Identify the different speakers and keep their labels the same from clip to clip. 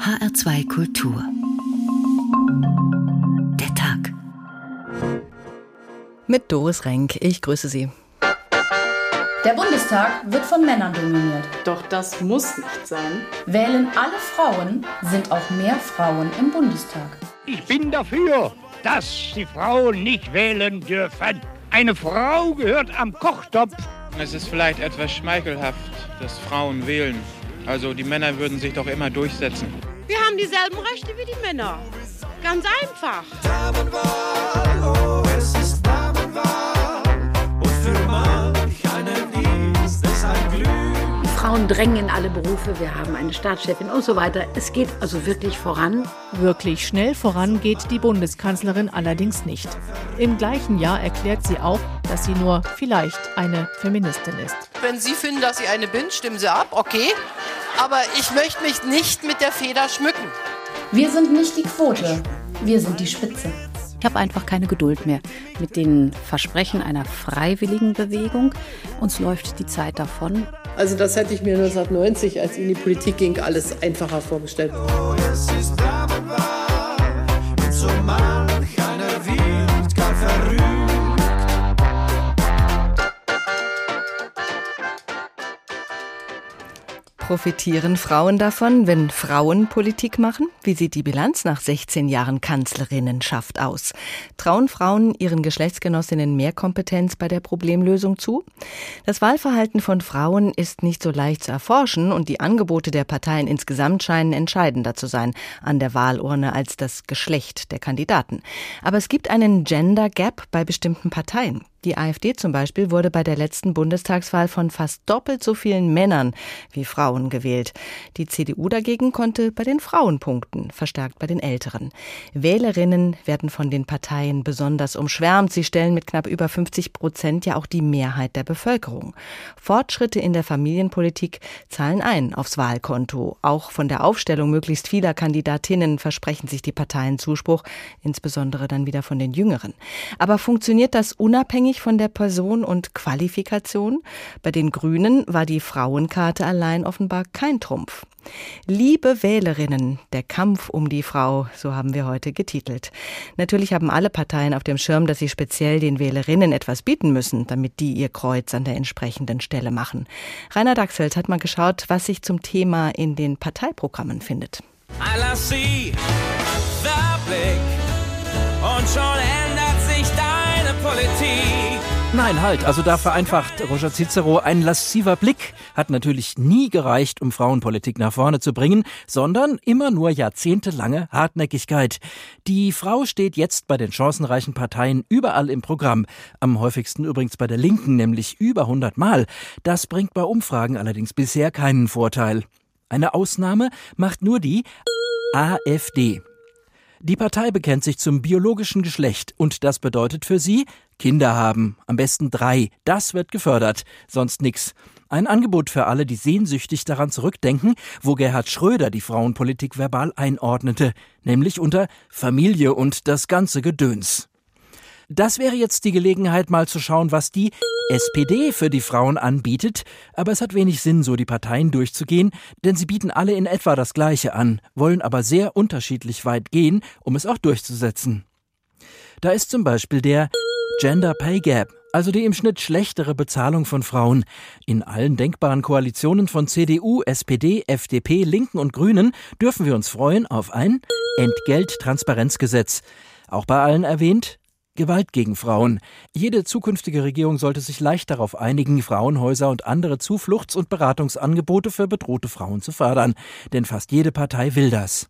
Speaker 1: HR2 Kultur. Der Tag.
Speaker 2: Mit Doris Renk. Ich grüße Sie.
Speaker 3: Der Bundestag wird von Männern dominiert.
Speaker 4: Doch das muss nicht sein.
Speaker 3: Wählen alle Frauen, sind auch mehr Frauen im Bundestag.
Speaker 5: Ich bin dafür, dass die Frauen nicht wählen dürfen. Eine Frau gehört am Kochtopf.
Speaker 6: Es ist vielleicht etwas schmeichelhaft, dass Frauen wählen. Also die Männer würden sich doch immer durchsetzen.
Speaker 7: Wir haben dieselben Rechte wie die Männer. Ganz einfach.
Speaker 8: Damenwahl, oh, es ist Damenwahl. Und für manch einen ist es ein Glück.
Speaker 9: Frauen drängen in alle Berufe, wir haben eine Staatschefin und so weiter. Es geht also wirklich voran.
Speaker 10: Wirklich schnell voran geht die Bundeskanzlerin allerdings nicht. Im gleichen Jahr erklärt sie auch, dass sie nur vielleicht eine Feministin ist.
Speaker 11: Wenn Sie finden, dass ich eine bin, stimmen Sie ab, okay. Aber ich möchte mich nicht mit der Feder schmücken.
Speaker 3: Wir sind nicht die Quote, wir sind die Spitze.
Speaker 9: Ich habe einfach keine Geduld mehr mit den Versprechen einer freiwilligen Bewegung. Uns läuft die Zeit davon.
Speaker 4: Also das hätte ich mir 1990, als ich in die Politik ging, alles einfacher vorgestellt.
Speaker 8: Oh,
Speaker 2: Profitieren Frauen davon, wenn Frauen Politik machen? Wie sieht die Bilanz nach 16 Jahren Kanzlerinnenschaft aus? Trauen Frauen ihren Geschlechtsgenossinnen mehr Kompetenz bei der Problemlösung zu? Das Wahlverhalten von Frauen ist nicht so leicht zu erforschen und die Angebote der Parteien insgesamt scheinen entscheidender zu sein an der Wahlurne als das Geschlecht der Kandidaten. Aber es gibt einen Gender Gap bei bestimmten Parteien. Die AfD zum Beispiel wurde bei der letzten Bundestagswahl von fast doppelt so vielen Männern wie Frauen gewählt. Die CDU dagegen konnte bei den Frauen punkten, verstärkt bei den Älteren. Wählerinnen werden von den Parteien besonders umschwärmt. Sie stellen mit knapp über 50 Prozent ja auch die Mehrheit der Bevölkerung. Fortschritte in der Familienpolitik zahlen ein aufs Wahlkonto. Auch von der Aufstellung möglichst vieler Kandidatinnen versprechen sich die Parteien Zuspruch, insbesondere dann wieder von den Jüngeren. Aber funktioniert das unabhängig von der Person und Qualifikation? Bei den Grünen war die Frauenkarte allein offenbar kein Trumpf. Liebe Wählerinnen, der Kampf um die Frau, so haben wir heute getitelt. Natürlich haben alle Parteien auf dem Schirm, dass sie speziell den Wählerinnen etwas bieten müssen, damit die ihr Kreuz an der entsprechenden Stelle machen. Rainer Dachselt hat mal geschaut, was sich zum Thema in den Parteiprogrammen findet.
Speaker 12: See the Blick und schon ändert sich deine Politik.
Speaker 13: Nein, halt, also da vereinfacht Roger Cicero, ein lassiver Blick hat natürlich nie gereicht, um Frauenpolitik nach vorne zu bringen, sondern immer nur jahrzehntelange Hartnäckigkeit. Die Frau steht jetzt bei den chancenreichen Parteien überall im Programm, am häufigsten übrigens bei der Linken, nämlich über 100 Mal. Das bringt bei Umfragen allerdings bisher keinen Vorteil. Eine Ausnahme macht nur die AfD. Die Partei bekennt sich zum biologischen Geschlecht und das bedeutet für sie Kinder haben, am besten drei. Das wird gefördert, sonst nix. Ein Angebot für alle, die sehnsüchtig daran zurückdenken, wo Gerhard Schröder die Frauenpolitik verbal einordnete, nämlich unter Familie und das ganze Gedöns. Das wäre jetzt die Gelegenheit, mal zu schauen, was die SPD für die Frauen anbietet, aber es hat wenig Sinn, so die Parteien durchzugehen, denn sie bieten alle in etwa das Gleiche an, wollen aber sehr unterschiedlich weit gehen, um es auch durchzusetzen. Da ist zum Beispiel der Gender Pay Gap, also die im Schnitt schlechtere Bezahlung von Frauen. In allen denkbaren Koalitionen von CDU, SPD, FDP, Linken und Grünen dürfen wir uns freuen auf ein Entgelttransparenzgesetz. Auch bei allen erwähnt, Gewalt gegen Frauen. Jede zukünftige Regierung sollte sich leicht darauf einigen, Frauenhäuser und andere Zufluchts- und Beratungsangebote für bedrohte Frauen zu fördern. Denn fast jede Partei will das.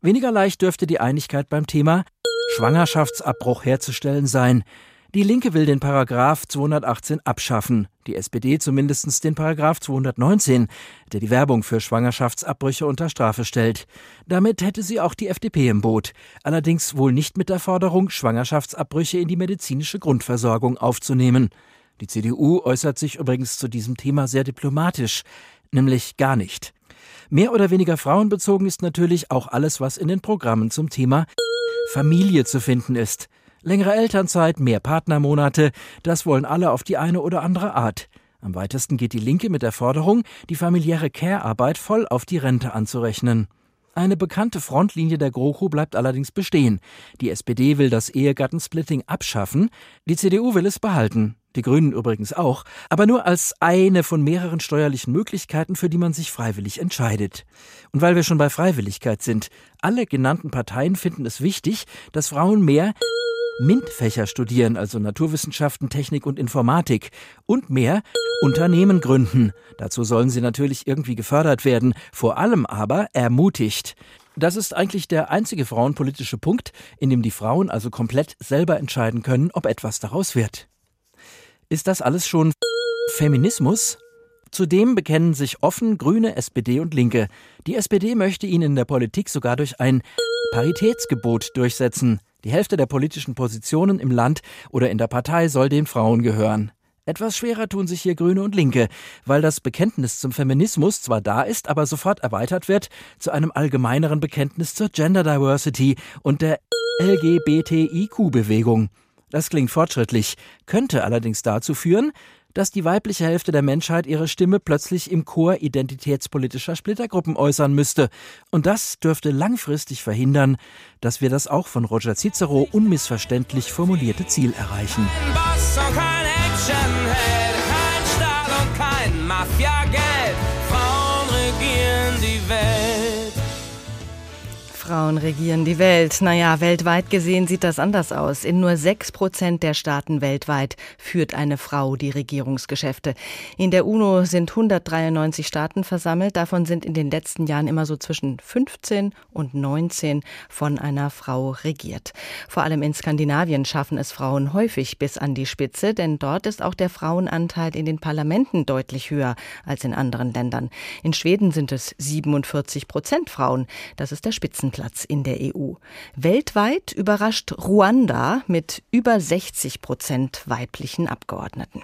Speaker 13: Weniger leicht dürfte die Einigkeit beim Thema Schwangerschaftsabbruch herzustellen sein. Die Linke will den Paragraph 218 abschaffen, die SPD zumindest den Paragraph 219, der die Werbung für Schwangerschaftsabbrüche unter Strafe stellt. Damit hätte sie auch die FDP im Boot, allerdings wohl nicht mit der Forderung, Schwangerschaftsabbrüche in die medizinische Grundversorgung aufzunehmen. Die CDU äußert sich übrigens zu diesem Thema sehr diplomatisch, nämlich gar nicht. Mehr oder weniger frauenbezogen ist natürlich auch alles, was in den Programmen zum Thema Familie zu finden ist. Längere Elternzeit, mehr Partnermonate, das wollen alle auf die eine oder andere Art. Am weitesten geht die Linke mit der Forderung, die familiäre Care-Arbeit voll auf die Rente anzurechnen. Eine bekannte Frontlinie der GroKo bleibt allerdings bestehen. Die SPD will das Ehegattensplitting abschaffen, die CDU will es behalten, die Grünen übrigens auch, aber nur als eine von mehreren steuerlichen Möglichkeiten, für die man sich freiwillig entscheidet. Und weil wir schon bei Freiwilligkeit sind, alle genannten Parteien finden es wichtig, dass Frauen mehr MINT-Fächer studieren, also Naturwissenschaften, Technik und Informatik, und mehr Unternehmen gründen. Dazu sollen sie natürlich irgendwie gefördert werden, vor allem aber ermutigt. Das ist eigentlich der einzige frauenpolitische Punkt, in dem die Frauen also komplett selber entscheiden können, ob etwas daraus wird. Ist das alles schon Feminismus? Zudem bekennen sich offen Grüne, SPD und Linke. Die SPD möchte ihn in der Politik sogar durch ein Paritätsgebot durchsetzen. Die Hälfte der politischen Positionen im Land oder in der Partei soll den Frauen gehören. Etwas schwerer tun sich hier Grüne und Linke, weil das Bekenntnis zum Feminismus zwar da ist, aber sofort erweitert wird zu einem allgemeineren Bekenntnis zur Gender Diversity und der LGBTIQ-Bewegung. Das klingt fortschrittlich, könnte allerdings dazu führen, dass die weibliche Hälfte der Menschheit ihre Stimme plötzlich im Chor identitätspolitischer Splittergruppen äußern müsste. Und das dürfte langfristig verhindern, dass wir das auch von Roger Cicero unmissverständlich formulierte Ziel erreichen.
Speaker 12: kein Actionheld, kein Stahl und kein Mafiageld. Frauen regieren die Welt.
Speaker 2: Naja, weltweit gesehen sieht das anders aus. In nur sechs Prozent der Staaten weltweit führt eine Frau die Regierungsgeschäfte. In der UNO sind 193 Staaten versammelt. Davon sind in den letzten Jahren immer so zwischen 15 und 19 von einer Frau regiert. Vor allem in Skandinavien schaffen es Frauen häufig bis an die Spitze, denn dort ist auch der Frauenanteil in den Parlamenten deutlich höher als in anderen Ländern. In Schweden sind es 47 Prozent Frauen. Das ist der Spitzenplatz. Platz in der EU. Weltweit überrascht Ruanda mit über 60 Prozent weiblichen Abgeordneten.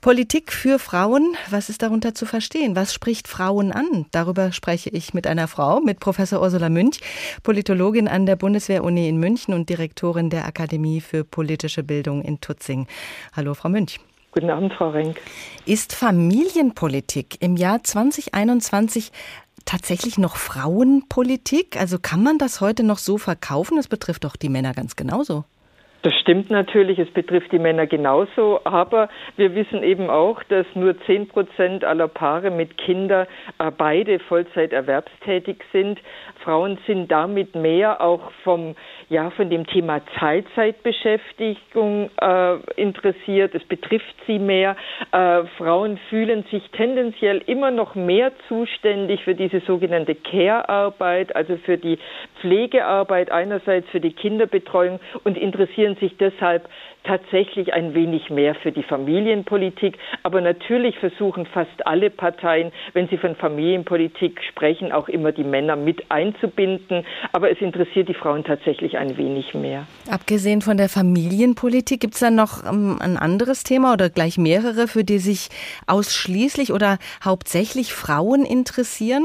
Speaker 2: Politik für Frauen, was ist darunter zu verstehen? Was spricht Frauen an? Darüber spreche ich mit einer Frau, mit Professor Ursula Münch, Politologin an der Bundeswehr-Uni in München und Direktorin der Akademie für politische Bildung in Tutzing. Hallo, Frau Münch.
Speaker 14: Guten Abend, Frau Renk.
Speaker 2: Ist Familienpolitik im Jahr 2021 tatsächlich noch Frauenpolitik? Also kann man das heute noch so verkaufen? Das betrifft doch die Männer ganz genauso.
Speaker 14: Das stimmt natürlich, es betrifft die Männer genauso, aber wir wissen eben auch, dass nur zehn Prozent aller Paare mit Kindern äh, beide Vollzeit erwerbstätig sind. Frauen sind damit mehr auch vom, ja, von dem Thema Teilzeitbeschäftigung äh, interessiert. Es betrifft sie mehr. Äh, Frauen fühlen sich tendenziell immer noch mehr zuständig für diese sogenannte Care-Arbeit, also für die Pflegearbeit einerseits, für die Kinderbetreuung und interessieren interessieren sich deshalb tatsächlich ein wenig mehr für die Familienpolitik. Aber natürlich versuchen fast alle Parteien, wenn sie von Familienpolitik sprechen, auch immer die Männer mit einzubinden. Aber es interessiert die Frauen tatsächlich ein wenig mehr.
Speaker 2: Abgesehen von der Familienpolitik, gibt es da noch ähm, ein anderes Thema oder gleich mehrere, für die sich ausschließlich oder hauptsächlich Frauen interessieren?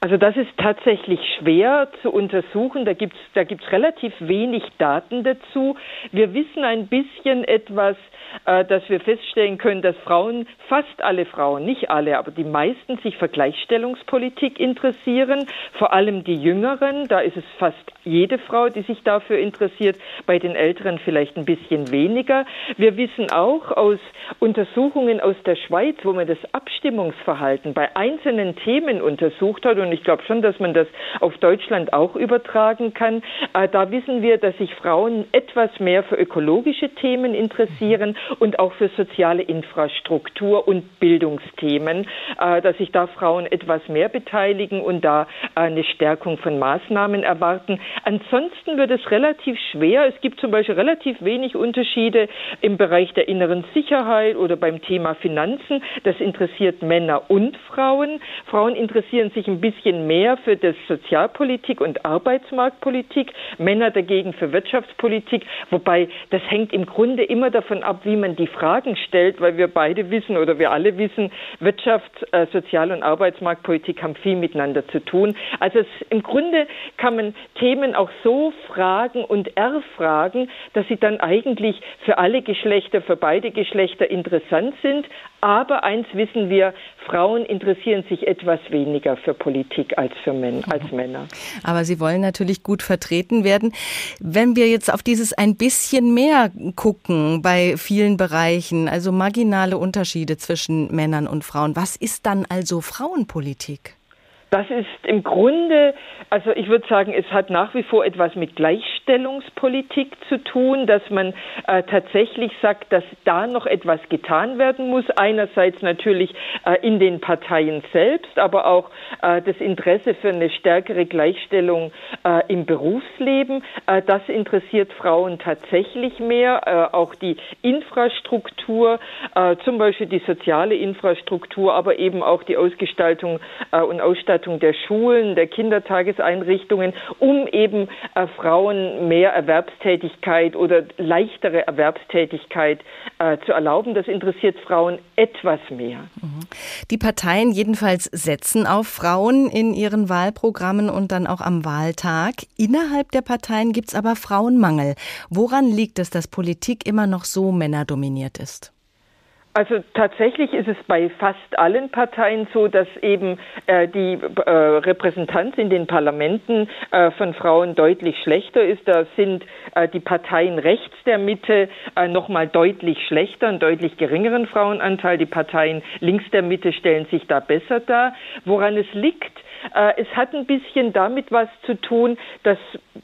Speaker 14: Also das ist tatsächlich schwer zu untersuchen. Da gibt's da gibt's relativ wenig Daten dazu. Wir wissen ein bisschen etwas äh, dass wir feststellen können, dass Frauen, fast alle Frauen, nicht alle, aber die meisten sich für Gleichstellungspolitik interessieren, vor allem die Jüngeren, da ist es fast jede Frau, die sich dafür interessiert, bei den Älteren vielleicht ein bisschen weniger. Wir wissen auch aus Untersuchungen aus der Schweiz, wo man das Abstimmungsverhalten bei einzelnen Themen untersucht hat, ich glaube schon, dass man das auf Deutschland auch übertragen kann, äh, da wissen wir, dass sich Frauen etwas mehr für ökologische Themen interessieren und auch für soziale Infrastruktur und Bildungsthemen, äh, dass sich da Frauen etwas mehr beteiligen und da eine Stärkung von Maßnahmen erwarten. Ansonsten wird es relativ schwer. Es gibt zum Beispiel relativ wenig Unterschiede im Bereich der inneren Sicherheit oder beim Thema Finanzen. Das interessiert Männer und Frauen. Frauen interessieren sich ein bisschen mehr für das Sozialpolitik und Arbeitsmarktpolitik, Männer dagegen für Wirtschaftspolitik, wobei das hängt im Grunde immer davon ab, wie man die Fragen stellt, weil wir beide wissen oder wir alle wissen, Wirtschaft, äh, Sozial- und Arbeitsmarktpolitik haben viel miteinander zu tun. Also es, im Grunde kann man Themen auch so fragen und erfragen, dass sie dann eigentlich für alle Geschlechter, für beide Geschlechter interessant sind. Aber eins wissen wir, Frauen interessieren sich etwas weniger für Politik als für Men als Männer.
Speaker 2: Aber sie wollen natürlich gut vertreten werden. Wenn wir jetzt auf dieses ein bisschen mehr gucken bei vielen Bereichen, also marginale Unterschiede zwischen Männern und Frauen, was ist dann also Frauenpolitik?
Speaker 14: Das ist im Grunde, also ich würde sagen, es hat nach wie vor etwas mit Gleichstellungspolitik zu tun, dass man äh, tatsächlich sagt, dass da noch etwas getan werden muss. Einerseits natürlich äh, in den Parteien selbst, aber auch äh, das Interesse für eine stärkere Gleichstellung äh, im Berufsleben. Äh, das interessiert Frauen tatsächlich mehr. Äh, auch die Infrastruktur, zum Beispiel die soziale Infrastruktur, aber eben auch die Ausgestaltung und Ausstattung Ausstattung der Schulen, der Kindertageseinrichtungen, um eben äh, Frauen mehr Erwerbstätigkeit oder leichtere Erwerbstätigkeit äh, zu erlauben. Das interessiert Frauen etwas mehr.
Speaker 2: Die Parteien jedenfalls setzen auf Frauen in ihren Wahlprogrammen und dann auch am Wahltag. Innerhalb der Parteien gibt es aber Frauenmangel. Woran liegt es, dass Politik immer noch so männerdominiert ist?
Speaker 14: Also tatsächlich ist es bei fast allen Parteien so, dass eben äh, die äh, Repräsentanz in den Parlamenten äh, von Frauen deutlich schlechter ist. Da sind äh, die Parteien rechts der Mitte äh, noch mal deutlich schlechter, einen deutlich geringeren Frauenanteil. Die Parteien links der Mitte stellen sich da besser dar. Woran es liegt, äh, es hat ein bisschen damit was zu tun, dass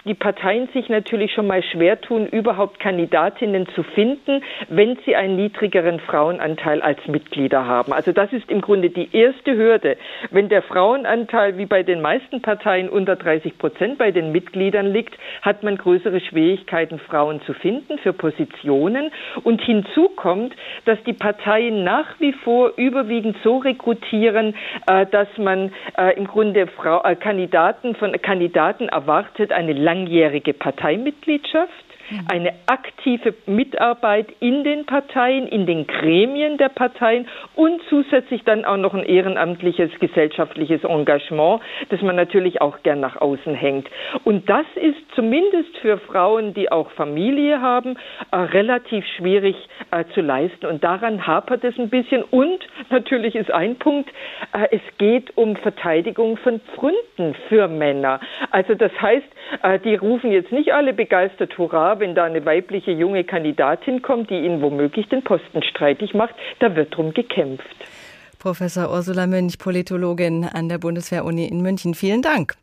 Speaker 14: die Parteien sich natürlich schon mal schwer tun, überhaupt Kandidatinnen zu finden, wenn sie einen niedrigeren Frauenanteil als Mitglieder haben. Also das ist im Grunde die erste Hürde. Wenn der Frauenanteil wie bei den meisten Parteien unter 30 Prozent bei den Mitgliedern liegt, hat man größere Schwierigkeiten, Frauen zu finden für Positionen. Und hinzu kommt, dass die Parteien nach wie vor überwiegend so rekrutieren, äh, dass man äh, im Grunde Grunde Frau, äh, Kandidaten von Kandidaten erwartet eine langjährige Parteimitgliedschaft Mhm. eine aktive Mitarbeit in den Parteien, in den Gremien der Parteien und zusätzlich dann auch noch ein ehrenamtliches gesellschaftliches Engagement, das man natürlich auch gern nach außen hängt. Und das ist zumindest für Frauen, die auch Familie haben, äh, relativ schwierig äh, zu leisten. Und daran hapert es ein bisschen. Und natürlich ist ein Punkt, äh, es geht um Verteidigung von Pfründen für Männer. Also das heißt, äh, die rufen jetzt nicht alle begeistert Hurra, wenn da eine weibliche junge Kandidatin kommt, die ihnen womöglich den Posten streitig macht, da wird drum gekämpft.
Speaker 2: Professor Ursula Münch, Politologin an der Bundeswehr-Uni in München. Vielen Dank.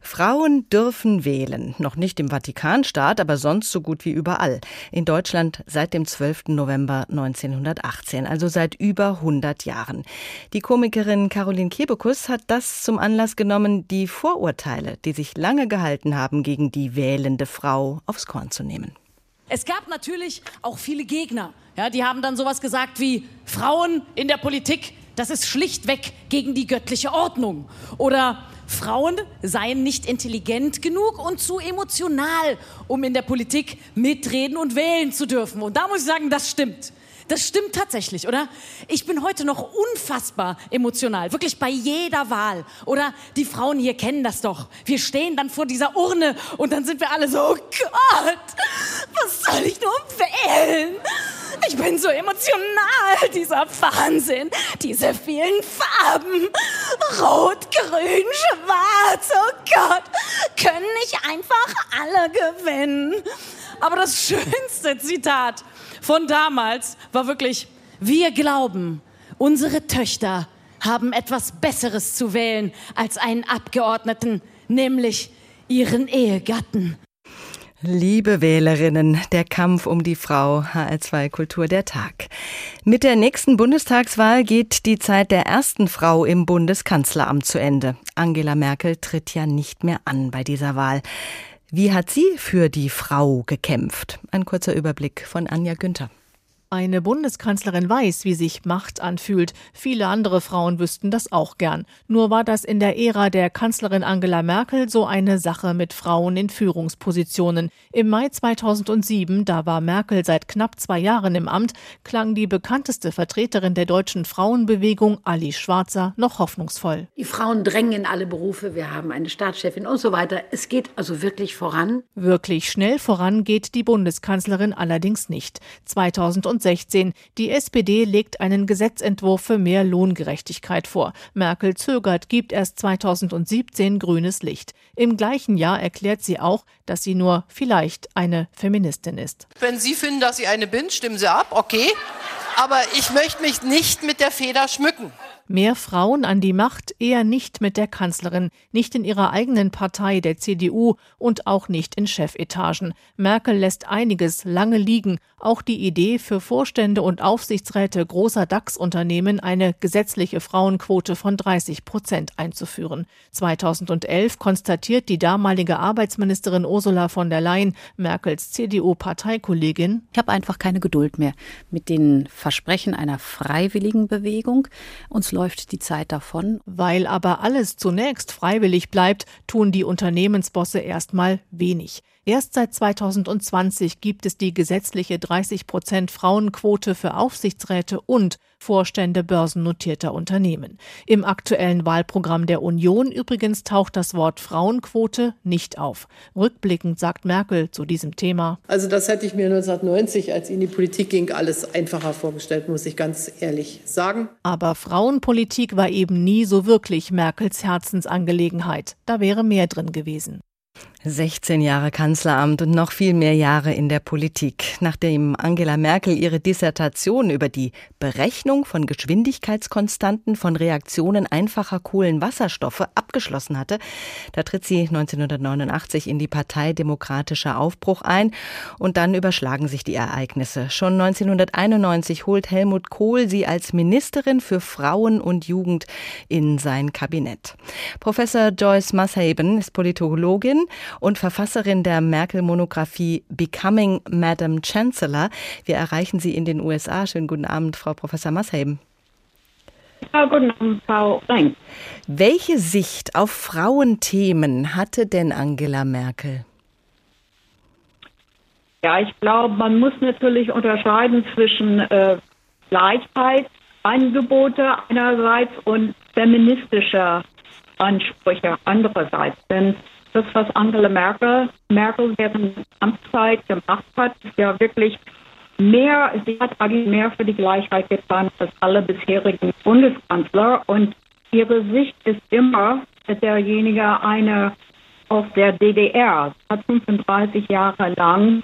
Speaker 2: Frauen dürfen wählen, noch nicht im Vatikanstaat, aber sonst so gut wie überall. In Deutschland seit dem 12. November 1918, also seit über 100 Jahren. Die Komikerin Caroline Kebekus hat das zum Anlass genommen, die Vorurteile, die sich lange gehalten haben, gegen die wählende Frau aufs Korn zu nehmen.
Speaker 15: Es gab natürlich auch viele Gegner. Ja, die haben dann sowas gesagt wie Frauen in der Politik, das ist schlichtweg gegen die göttliche Ordnung. Oder Frauen seien nicht intelligent genug und zu emotional, um in der Politik mitreden und wählen zu dürfen. Und da muss ich sagen, das stimmt. Das stimmt tatsächlich, oder? Ich bin heute noch unfassbar emotional, wirklich bei jeder Wahl. Oder die Frauen hier kennen das doch. Wir stehen dann vor dieser Urne und dann sind wir alle so, oh Gott, was soll ich nur wählen? Ich bin so emotional, dieser Wahnsinn, diese vielen Farben. Rot, grün, schwarz, oh Gott, können nicht einfach alle gewinnen. Aber das schönste Zitat von damals war wirklich, wir glauben, unsere Töchter haben etwas Besseres zu wählen als einen Abgeordneten, nämlich ihren Ehegatten.
Speaker 2: Liebe Wählerinnen, der Kampf um die Frau, HR2 Kultur der Tag. Mit der nächsten Bundestagswahl geht die Zeit der ersten Frau im Bundeskanzleramt zu Ende. Angela Merkel tritt ja nicht mehr an bei dieser Wahl. Wie hat sie für die Frau gekämpft? Ein kurzer Überblick von Anja Günther.
Speaker 10: Eine Bundeskanzlerin weiß, wie sich Macht anfühlt. Viele andere Frauen wüssten das auch gern. Nur war das in der Ära der Kanzlerin Angela Merkel so eine Sache mit Frauen in Führungspositionen. Im Mai 2007, da war Merkel seit knapp zwei Jahren im Amt, klang die bekannteste Vertreterin der deutschen Frauenbewegung, Ali Schwarzer, noch hoffnungsvoll.
Speaker 16: Die Frauen drängen in alle Berufe. Wir haben eine Staatschefin und so weiter. Es geht also wirklich voran.
Speaker 10: Wirklich schnell voran geht die Bundeskanzlerin allerdings nicht. 2010 2016. Die SPD legt einen Gesetzentwurf für mehr Lohngerechtigkeit vor. Merkel zögert, gibt erst 2017 grünes Licht. Im gleichen Jahr erklärt sie auch, dass sie nur vielleicht eine Feministin ist.
Speaker 11: Wenn Sie finden, dass ich eine bin, stimmen Sie ab, okay. Aber ich möchte mich nicht mit der Feder schmücken.
Speaker 10: Mehr Frauen an die Macht eher nicht mit der Kanzlerin, nicht in ihrer eigenen Partei, der CDU und auch nicht in Chefetagen. Merkel lässt einiges lange liegen. Auch die Idee für Vorstände und Aufsichtsräte großer DAX-Unternehmen eine gesetzliche Frauenquote von 30 Prozent einzuführen. 2011 konstatiert die damalige Arbeitsministerin Ursula von der Leyen, Merkels CDU-Parteikollegin,
Speaker 9: ich habe einfach keine Geduld mehr mit den Versprechen einer freiwilligen Bewegung. Uns läuft die Zeit davon.
Speaker 10: Weil aber alles zunächst freiwillig bleibt, tun die Unternehmensbosse erstmal wenig. Erst seit 2020 gibt es die gesetzliche 30 Prozent Frauenquote für Aufsichtsräte und Vorstände börsennotierter Unternehmen. Im aktuellen Wahlprogramm der Union übrigens taucht das Wort Frauenquote nicht auf. Rückblickend sagt Merkel zu diesem Thema.
Speaker 4: Also das hätte ich mir 1990, als ich in die Politik ging, alles einfacher vorgestellt, muss ich ganz ehrlich sagen.
Speaker 10: Aber Frauenpolitik war eben nie so wirklich Merkels Herzensangelegenheit. Da wäre mehr drin gewesen.
Speaker 2: 16 Jahre Kanzleramt und noch viel mehr Jahre in der Politik. Nachdem Angela Merkel ihre Dissertation über die Berechnung von Geschwindigkeitskonstanten von Reaktionen einfacher Kohlenwasserstoffe abgeschlossen hatte, da tritt sie 1989 in die Partei Demokratischer Aufbruch ein und dann überschlagen sich die Ereignisse. Schon 1991 holt Helmut Kohl sie als Ministerin für Frauen und Jugend in sein Kabinett. Professor Joyce Mashaben ist Politologin und Verfasserin der Merkel-Monographie Becoming Madam Chancellor. Wir erreichen Sie in den USA. Schönen guten Abend, Frau Professor Mashaben.
Speaker 17: Ja, guten Abend, Frau Renk.
Speaker 2: Welche Sicht auf Frauenthemen hatte denn Angela Merkel?
Speaker 17: Ja, ich glaube, man muss natürlich unterscheiden zwischen äh, Gleichheitsangebote einerseits und feministischer Ansprüche andererseits. Denn das, was Angela Merkel, Merkel während Amtszeit gemacht hat, ist ja wirklich mehr, sie hat eigentlich mehr für die Gleichheit getan als alle bisherigen Bundeskanzler. Und ihre Sicht ist immer derjenige eine aus der DDR. Sie hat 35 Jahre lang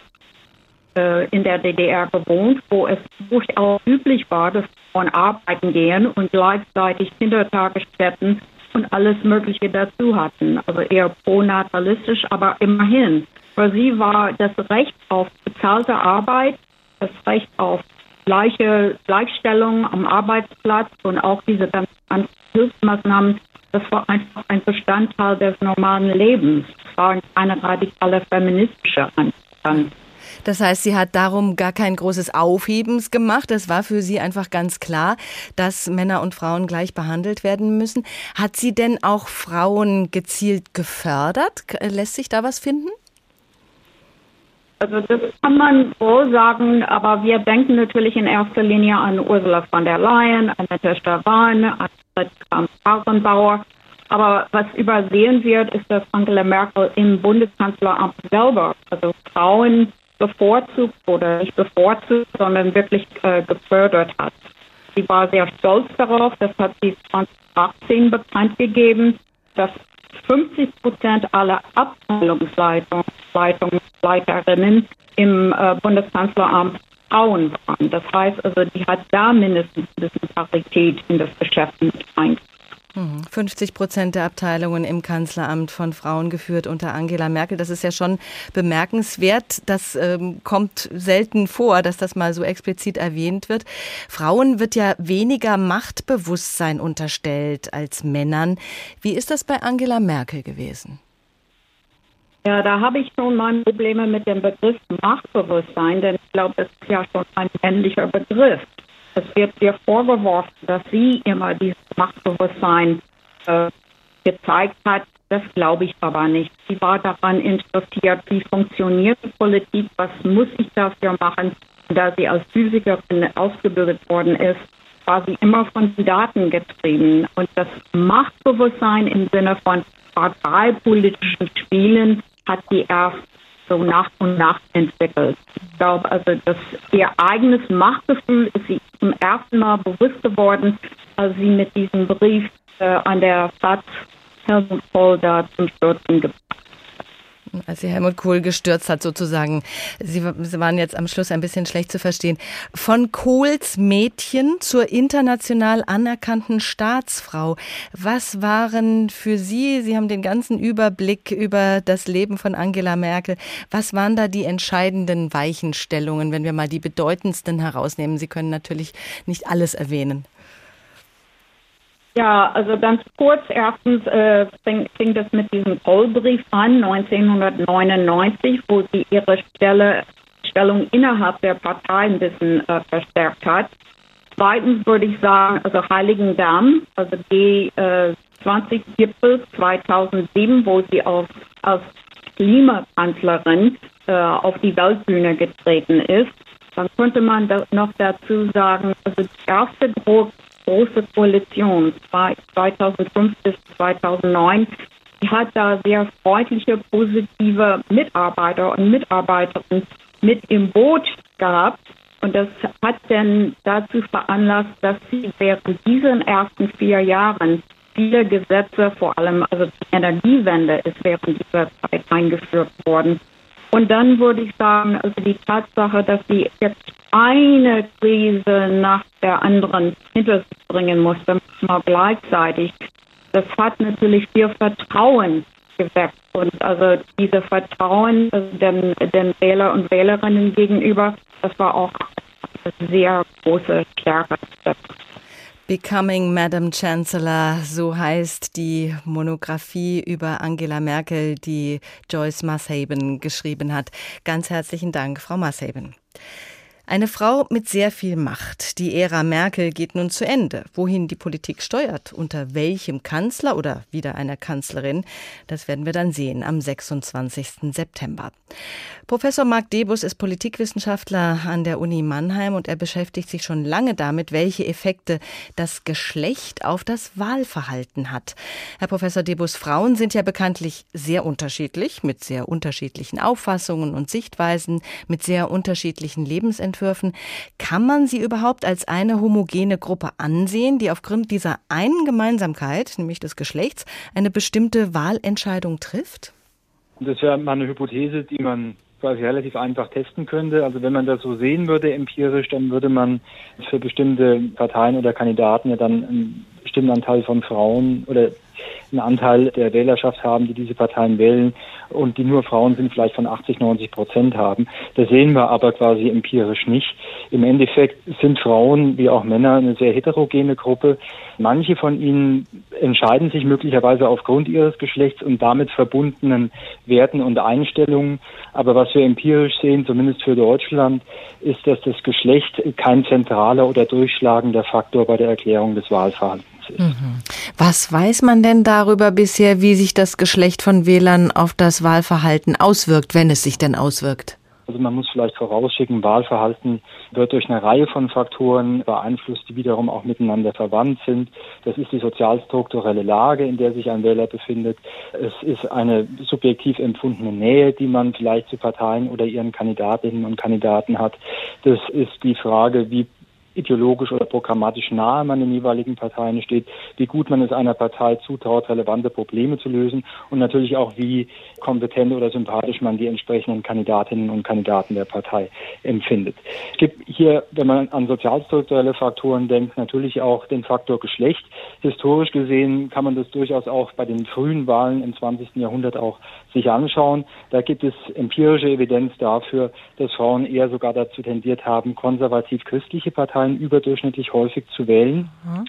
Speaker 17: äh, in der DDR gewohnt, wo es durchaus üblich war, dass Frauen arbeiten gehen und gleichzeitig Kindertagesstätten und alles Mögliche dazu hatten. Also eher pronatalistisch, aber immerhin. Für sie war das Recht auf bezahlte Arbeit, das Recht auf gleiche Gleichstellung am Arbeitsplatz und auch diese ganzen Hilfsmaßnahmen, das war einfach ein Bestandteil des normalen Lebens. Es war eine radikale feministische Anstand.
Speaker 2: Das heißt, sie hat darum gar kein großes Aufhebens gemacht. Es war für sie einfach ganz klar, dass Männer und Frauen gleich behandelt werden müssen. Hat sie denn auch Frauen gezielt gefördert? Lässt sich da was finden?
Speaker 17: Also das kann man wohl sagen, aber wir denken natürlich in erster Linie an Ursula von der Leyen, an Annette Stavan, an Karrenbauer. Aber was übersehen wird, ist, dass Angela Merkel im Bundeskanzleramt selber, also Frauen bevorzugt oder nicht bevorzugt, sondern wirklich äh, gefördert hat. Sie war sehr stolz darauf, das hat sie 2018 bekannt gegeben, dass 50 Prozent aller Abteilungsleiterinnen im äh, Bundeskanzleramt Frauen waren. Das heißt also, die hat da mindestens ein bisschen Parität in das Geschäft mit eingebracht.
Speaker 2: 50 Prozent der Abteilungen im Kanzleramt von Frauen geführt unter Angela Merkel. Das ist ja schon bemerkenswert. Das ähm, kommt selten vor, dass das mal so explizit erwähnt wird. Frauen wird ja weniger Machtbewusstsein unterstellt als Männern. Wie ist das bei Angela Merkel gewesen?
Speaker 17: Ja, da habe ich schon meine Probleme mit dem Begriff Machtbewusstsein, denn ich glaube, es ist ja schon ein männlicher Begriff. Es wird ihr vorgeworfen, dass sie immer dieses Machtbewusstsein äh, gezeigt hat. Das glaube ich aber nicht. Sie war daran interessiert, wie funktioniert die Politik, was muss ich dafür machen. Da sie als Physikerin ausgebildet worden ist, war sie immer von Daten getrieben. Und das Machtbewusstsein im Sinne von parteipolitischen Spielen hat sie erst so nach und nach entwickelt. Ich glaube, also, dass ihr eigenes Machtgefühl ist sie zum ersten Mal bewusst geworden, als sie mit diesem Brief äh, an der Stadt Helmut da zum Stürzen gebracht
Speaker 2: als sie Helmut Kohl gestürzt hat, sozusagen. Sie, sie, waren jetzt am Schluss ein bisschen schlecht zu verstehen. Von Kohls Mädchen zur international anerkannten Staatsfrau. Was waren für Sie, Sie haben den ganzen Überblick über das Leben von Angela Merkel, was waren da die entscheidenden Weichenstellungen, wenn wir mal die bedeutendsten herausnehmen? Sie können natürlich nicht alles erwähnen.
Speaker 17: Ja, also ganz kurz. Erstens äh, fing, fing das mit diesem Kohlbrief an, 1999, wo sie ihre Stelle, Stellung innerhalb der Partei ein bisschen äh, verstärkt hat. Zweitens würde ich sagen, also Heiligendamm, also die äh, 20-Gipfel 2007, wo sie auf, als Klimakanzlerin äh, auf die Weltbühne getreten ist. Dann könnte man da noch dazu sagen, also die erste Druck große Koalition 2005 bis 2009, die hat da sehr freundliche, positive Mitarbeiter und Mitarbeiterinnen mit im Boot gehabt. Und das hat dann dazu veranlasst, dass sie während diesen ersten vier Jahren viele Gesetze, vor allem also die Energiewende ist während dieser Zeit eingeführt worden. Und dann würde ich sagen, also die Tatsache, dass sie jetzt eine Krise nach der anderen hinter sich bringen musste, mal gleichzeitig, das hat natürlich viel Vertrauen geweckt. Und also diese Vertrauen den, den Wähler und Wählerinnen gegenüber, das war auch eine sehr große Stärke.
Speaker 2: Becoming Madam Chancellor, so heißt die Monographie über Angela Merkel, die Joyce Mashaben geschrieben hat. Ganz herzlichen Dank, Frau Mashaben. Eine Frau mit sehr viel Macht. Die Ära Merkel geht nun zu Ende. Wohin die Politik steuert, unter welchem Kanzler oder wieder einer Kanzlerin, das werden wir dann sehen am 26. September. Professor Marc Debus ist Politikwissenschaftler an der Uni Mannheim und er beschäftigt sich schon lange damit, welche Effekte das Geschlecht auf das Wahlverhalten hat. Herr Professor Debus, Frauen sind ja bekanntlich sehr unterschiedlich, mit sehr unterschiedlichen Auffassungen und Sichtweisen, mit sehr unterschiedlichen Lebensentwicklungen. Entwürfen. Kann man sie überhaupt als eine homogene Gruppe ansehen, die aufgrund dieser einen Gemeinsamkeit, nämlich des Geschlechts, eine bestimmte Wahlentscheidung trifft?
Speaker 18: Das wäre mal eine Hypothese, die man quasi relativ einfach testen könnte. Also wenn man das so sehen würde empirisch, dann würde man für bestimmte Parteien oder Kandidaten ja dann einen bestimmten Anteil von Frauen oder einen Anteil der Wählerschaft haben, die diese Parteien wählen und die nur Frauen sind, vielleicht von 80, 90 Prozent haben. Das sehen wir aber quasi empirisch nicht. Im Endeffekt sind Frauen wie auch Männer eine sehr heterogene Gruppe. Manche von ihnen entscheiden sich möglicherweise aufgrund ihres Geschlechts und damit verbundenen Werten und Einstellungen. Aber was wir empirisch sehen, zumindest für Deutschland, ist, dass das Geschlecht kein zentraler oder durchschlagender Faktor bei der Erklärung des Wahlverhaltens ist.
Speaker 2: Mhm. Was weiß man denn darüber bisher, wie sich das Geschlecht von Wählern auf das Wahlverhalten auswirkt, wenn es sich denn auswirkt?
Speaker 18: Also man muss vielleicht vorausschicken, Wahlverhalten wird durch eine Reihe von Faktoren beeinflusst, die wiederum auch miteinander verwandt sind. Das ist die sozialstrukturelle Lage, in der sich ein Wähler befindet. Es ist eine subjektiv empfundene Nähe, die man vielleicht zu Parteien oder ihren Kandidatinnen und Kandidaten hat. Das ist die Frage, wie ideologisch oder programmatisch nahe man den jeweiligen Parteien steht, wie gut man es einer Partei zutraut, relevante Probleme zu lösen und natürlich auch, wie kompetent oder sympathisch man die entsprechenden Kandidatinnen und Kandidaten der Partei empfindet. Es gibt hier, wenn man an sozialstrukturelle Faktoren denkt, natürlich auch den Faktor Geschlecht. Historisch gesehen kann man das durchaus auch bei den frühen Wahlen im 20. Jahrhundert auch sich anschauen. Da gibt es empirische Evidenz dafür, dass Frauen eher sogar dazu tendiert haben, konservativ-christliche Parteien Wahlen überdurchschnittlich häufig zu wählen. Mhm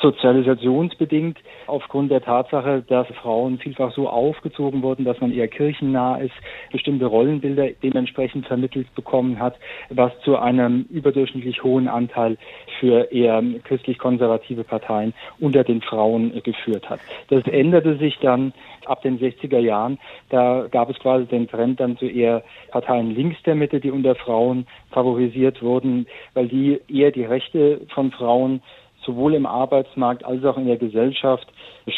Speaker 18: sozialisationsbedingt aufgrund der Tatsache, dass Frauen vielfach so aufgezogen wurden, dass man eher kirchennah ist, bestimmte Rollenbilder dementsprechend vermittelt bekommen hat, was zu einem überdurchschnittlich hohen Anteil für eher christlich-konservative Parteien unter den Frauen geführt hat. Das änderte sich dann ab den 60er Jahren. Da gab es quasi den Trend dann zu eher Parteien links der Mitte, die unter Frauen favorisiert wurden, weil die eher die Rechte von Frauen sowohl im Arbeitsmarkt als auch in der Gesellschaft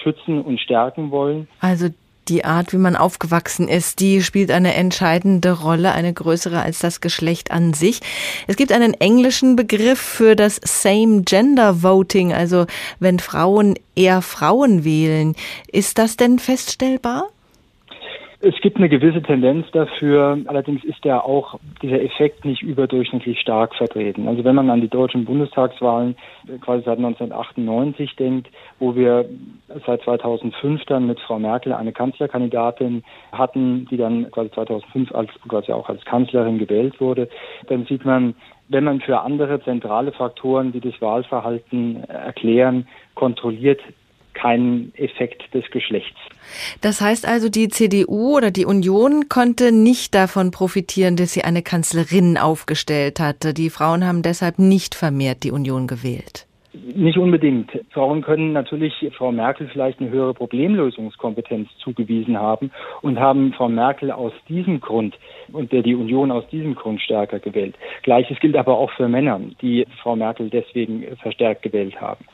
Speaker 18: schützen und stärken wollen.
Speaker 2: Also die Art, wie man aufgewachsen ist, die spielt eine entscheidende Rolle, eine größere als das Geschlecht an sich. Es gibt einen englischen Begriff für das Same Gender Voting, also wenn Frauen eher Frauen wählen. Ist das denn feststellbar?
Speaker 18: Es gibt eine gewisse Tendenz dafür, allerdings ist der auch dieser Effekt nicht überdurchschnittlich stark vertreten. Also wenn man an die deutschen Bundestagswahlen quasi seit 1998 denkt, wo wir seit 2005 dann mit Frau Merkel eine Kanzlerkandidatin hatten, die dann quasi 2005 als quasi auch als Kanzlerin gewählt wurde, dann sieht man, wenn man für andere zentrale Faktoren, die das Wahlverhalten erklären, kontrolliert, keinen Effekt des Geschlechts.
Speaker 2: Das heißt also, die CDU oder die Union konnte nicht davon profitieren, dass sie eine Kanzlerin aufgestellt hatte. Die Frauen haben deshalb nicht vermehrt die Union gewählt.
Speaker 18: Nicht unbedingt. Frauen können natürlich Frau Merkel vielleicht eine höhere Problemlösungskompetenz zugewiesen haben und haben Frau Merkel aus diesem Grund und der die Union aus diesem Grund stärker gewählt. Gleiches gilt aber auch für Männer, die Frau Merkel deswegen verstärkt gewählt haben.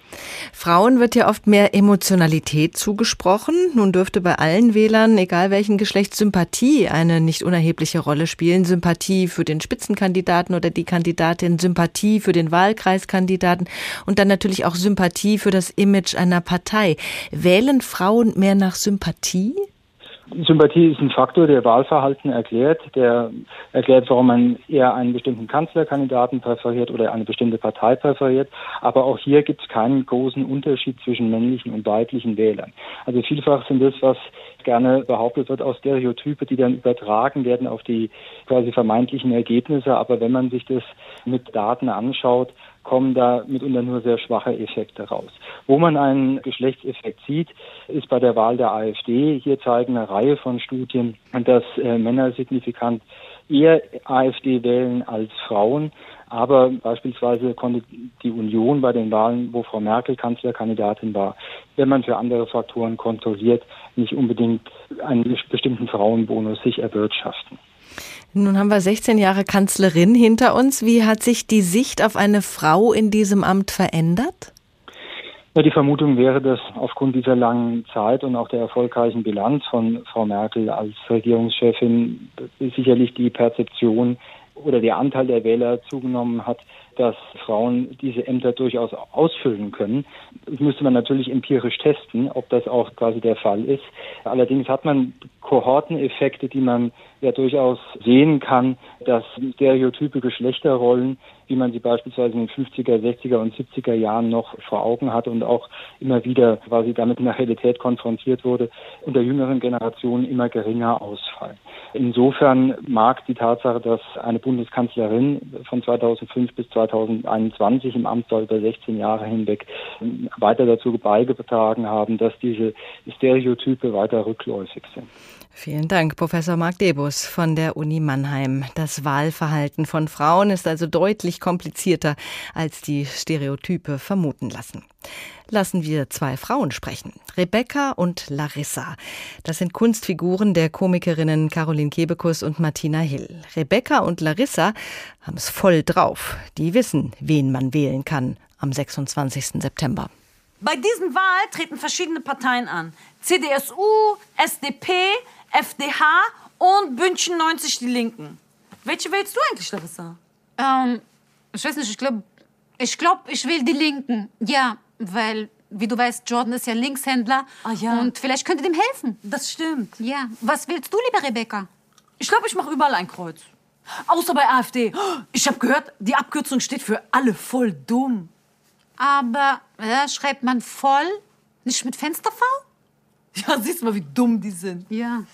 Speaker 2: Frauen wird ja oft mehr Emotionalität zugesprochen. Nun dürfte bei allen Wählern, egal welchen Geschlecht, Sympathie eine nicht unerhebliche Rolle spielen. Sympathie für den Spitzenkandidaten oder die Kandidatin, Sympathie für den Wahlkreiskandidaten und dann natürlich auch Sympathie für das Image einer Partei. Wählen Frauen mehr nach Sympathie?
Speaker 18: Sympathie ist ein Faktor, der Wahlverhalten erklärt, der erklärt, warum man eher einen bestimmten Kanzlerkandidaten präferiert oder eine bestimmte Partei präferiert. Aber auch hier gibt es keinen großen Unterschied zwischen männlichen und weiblichen Wählern. Also vielfach sind das, was gerne behauptet wird, aus Stereotype, die dann übertragen werden auf die quasi vermeintlichen Ergebnisse. Aber wenn man sich das mit Daten anschaut, kommen da mitunter nur sehr schwache Effekte raus. Wo man einen Geschlechtseffekt sieht, ist bei der Wahl der AfD. Hier zeigen eine Reihe von Studien, dass äh, Männer signifikant eher AfD wählen als Frauen. Aber beispielsweise konnte die Union bei den Wahlen, wo Frau Merkel Kanzlerkandidatin war, wenn man für andere Faktoren kontrolliert, nicht unbedingt einen bestimmten Frauenbonus sich erwirtschaften.
Speaker 2: Nun haben wir 16 Jahre Kanzlerin hinter uns. Wie hat sich die Sicht auf eine Frau in diesem Amt verändert?
Speaker 18: Ja, die Vermutung wäre, dass aufgrund dieser langen Zeit und auch der erfolgreichen Bilanz von Frau Merkel als Regierungschefin sicherlich die Perzeption oder der Anteil der Wähler zugenommen hat, dass Frauen diese Ämter durchaus ausfüllen können. Das müsste man natürlich empirisch testen, ob das auch quasi der Fall ist. Allerdings hat man Kohorteneffekte, die man ja durchaus sehen kann, dass stereotype Geschlechterrollen, wie man sie beispielsweise in den 50er, 60er und 70er Jahren noch vor Augen hatte und auch immer wieder quasi damit in der Realität konfrontiert wurde, unter jüngeren Generationen immer geringer ausfallen. Insofern mag die Tatsache, dass eine Bundeskanzlerin von 2005 bis 2021 im Amt war über 16 Jahre hinweg weiter dazu beigetragen haben, dass diese Stereotype weiter rückläufig sind.
Speaker 2: Vielen Dank, Professor Marc Debus von der Uni Mannheim. Das Wahlverhalten von Frauen ist also deutlich komplizierter, als die Stereotype vermuten lassen. Lassen wir zwei Frauen sprechen. Rebecca und Larissa. Das sind Kunstfiguren der Komikerinnen Caroline Kebekus und Martina Hill. Rebecca und Larissa haben es voll drauf. Die wissen, wen man wählen kann am 26. September.
Speaker 15: Bei diesen Wahlen treten verschiedene Parteien an. CDSU, SDP, FDH und Bündchen 90 Die Linken. Welche wählst du eigentlich, Larissa?
Speaker 19: Ähm, ich weiß nicht, ich glaube, ich, glaub, ich will die Linken. Ja, weil, wie du weißt, Jordan ist ja Linkshändler.
Speaker 15: Ah, ja.
Speaker 19: Und vielleicht könnte dem helfen.
Speaker 15: Das stimmt.
Speaker 19: Ja. Was willst du, liebe Rebecca?
Speaker 15: Ich glaube, ich mache überall ein Kreuz. Außer bei AfD. Ich habe gehört, die Abkürzung steht für alle voll dumm.
Speaker 19: Aber ja, schreibt man voll, nicht mit Fenster V?
Speaker 15: Ja, siehst mal, wie dumm die sind.
Speaker 19: Ja.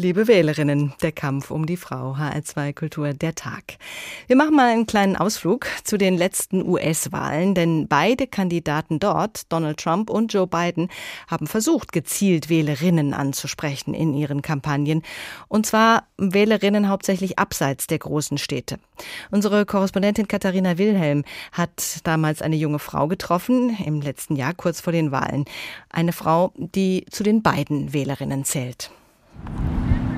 Speaker 2: Liebe Wählerinnen, der Kampf um die Frau, HR2 Kultur, der Tag. Wir machen mal einen kleinen Ausflug zu den letzten US-Wahlen, denn beide Kandidaten dort, Donald Trump und Joe Biden, haben versucht, gezielt Wählerinnen anzusprechen in ihren Kampagnen. Und zwar Wählerinnen hauptsächlich abseits der großen Städte. Unsere Korrespondentin Katharina Wilhelm hat damals eine junge Frau getroffen, im letzten Jahr, kurz vor den Wahlen. Eine Frau, die zu den beiden Wählerinnen zählt.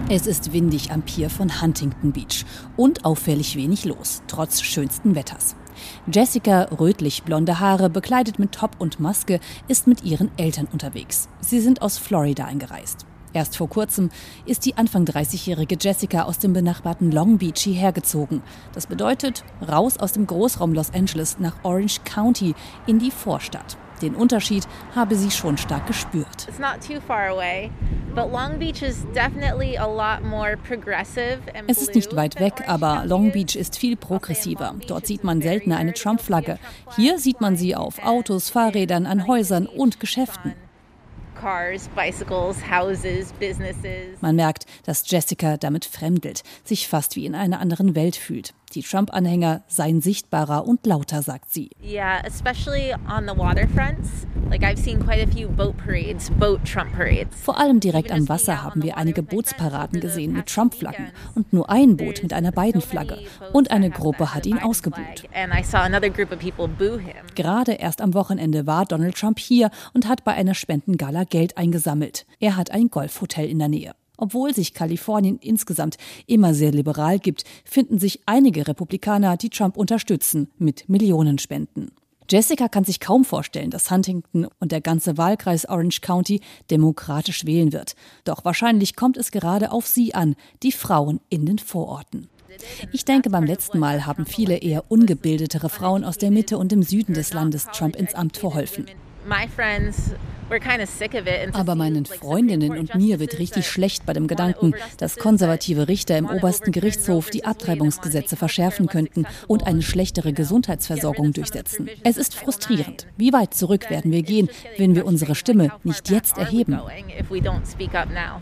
Speaker 9: Es ist windig am Pier von Huntington Beach und auffällig wenig los, trotz schönsten Wetters. Jessica, rötlich blonde Haare, bekleidet mit Top und Maske, ist mit ihren Eltern unterwegs. Sie sind aus Florida eingereist. Erst vor kurzem ist die Anfang 30-jährige Jessica aus dem benachbarten Long Beach hierher gezogen. Das bedeutet raus aus dem Großraum Los Angeles nach Orange County in die Vorstadt. Den Unterschied habe sie schon stark gespürt. Es ist nicht weit weg, aber Long Beach ist viel progressiver. Dort sieht man seltener eine Trump-Flagge. Hier sieht man sie auf Autos, Fahrrädern, an Häusern und Geschäften. Man merkt, dass Jessica damit fremdelt, sich fast wie in einer anderen Welt fühlt. Die Trump-Anhänger seien sichtbarer und lauter, sagt sie.
Speaker 20: Yeah, especially on the waterfronts. Like I've seen quite a few boat parades, boat Trump parades.
Speaker 9: Vor allem direkt am Wasser haben wir einige Bootsparaden gesehen mit Trump-Flaggen und nur ein Boot mit einer Biden-Flagge. Und eine Gruppe hat ihn ausgebuht. Gerade erst am Wochenende war Donald Trump hier und hat bei einer Spendengala Geld eingesammelt. Er hat ein Golfhotel in der Nähe. Obwohl sich Kalifornien insgesamt immer sehr liberal gibt, finden sich einige Republikaner, die Trump unterstützen, mit Millionenspenden. Jessica kann sich kaum vorstellen, dass Huntington und der ganze Wahlkreis Orange County demokratisch wählen wird. Doch wahrscheinlich kommt es gerade auf sie an, die Frauen in den Vororten. Ich denke, beim letzten Mal haben viele eher ungebildetere Frauen aus der Mitte und im Süden des Landes Trump ins Amt verholfen.
Speaker 20: My friends
Speaker 9: Aber meinen Freundinnen und mir wird richtig schlecht bei dem Gedanken, dass konservative Richter im obersten Gerichtshof die Abtreibungsgesetze verschärfen könnten und eine schlechtere Gesundheitsversorgung durchsetzen. Es ist frustrierend. Wie weit zurück werden wir gehen, wenn wir unsere Stimme nicht jetzt erheben?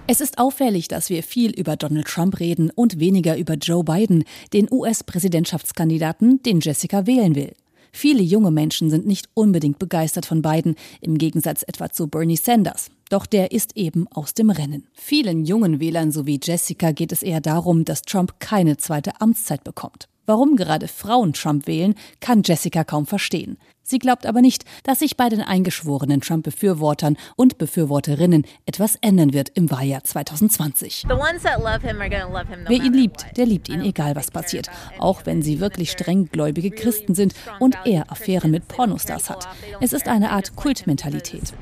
Speaker 9: Es ist auffällig, dass wir viel über Donald Trump reden und weniger über Joe Biden, den US-Präsidentschaftskandidaten, den Jessica wählen will. Viele junge Menschen sind nicht unbedingt begeistert von Biden, im Gegensatz etwa zu Bernie Sanders. Doch der ist eben aus dem Rennen. Vielen jungen Wählern sowie Jessica geht es eher darum, dass Trump keine zweite Amtszeit bekommt. Warum gerade Frauen Trump wählen, kann Jessica kaum verstehen. Sie glaubt aber nicht, dass sich bei den eingeschworenen Trump-Befürwortern und Befürworterinnen etwas ändern wird im Wahljahr 2020.
Speaker 20: The ones that love him are going to love him no
Speaker 9: Wer ihn liebt, der liebt ihn, egal was passiert. Auch wenn sie wirklich strenggläubige Christen sind und er Affären mit Pornostars hat. Es ist eine Art Kultmentalität.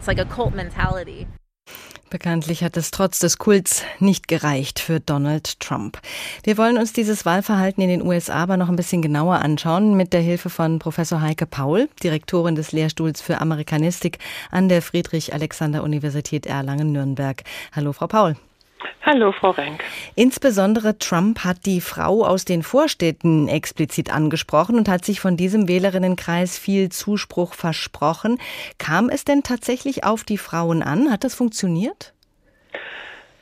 Speaker 2: Bekanntlich hat es trotz des Kults nicht gereicht für Donald Trump. Wir wollen uns dieses Wahlverhalten in den USA aber noch ein bisschen genauer anschauen mit der Hilfe von Professor Heike Paul, Direktorin des Lehrstuhls für Amerikanistik an der Friedrich-Alexander-Universität Erlangen-Nürnberg. Hallo, Frau Paul.
Speaker 21: Hallo, Frau Renk.
Speaker 2: Insbesondere Trump hat die Frau aus den Vorstädten explizit angesprochen und hat sich von diesem Wählerinnenkreis viel Zuspruch versprochen. Kam es denn tatsächlich auf die Frauen an? Hat das funktioniert?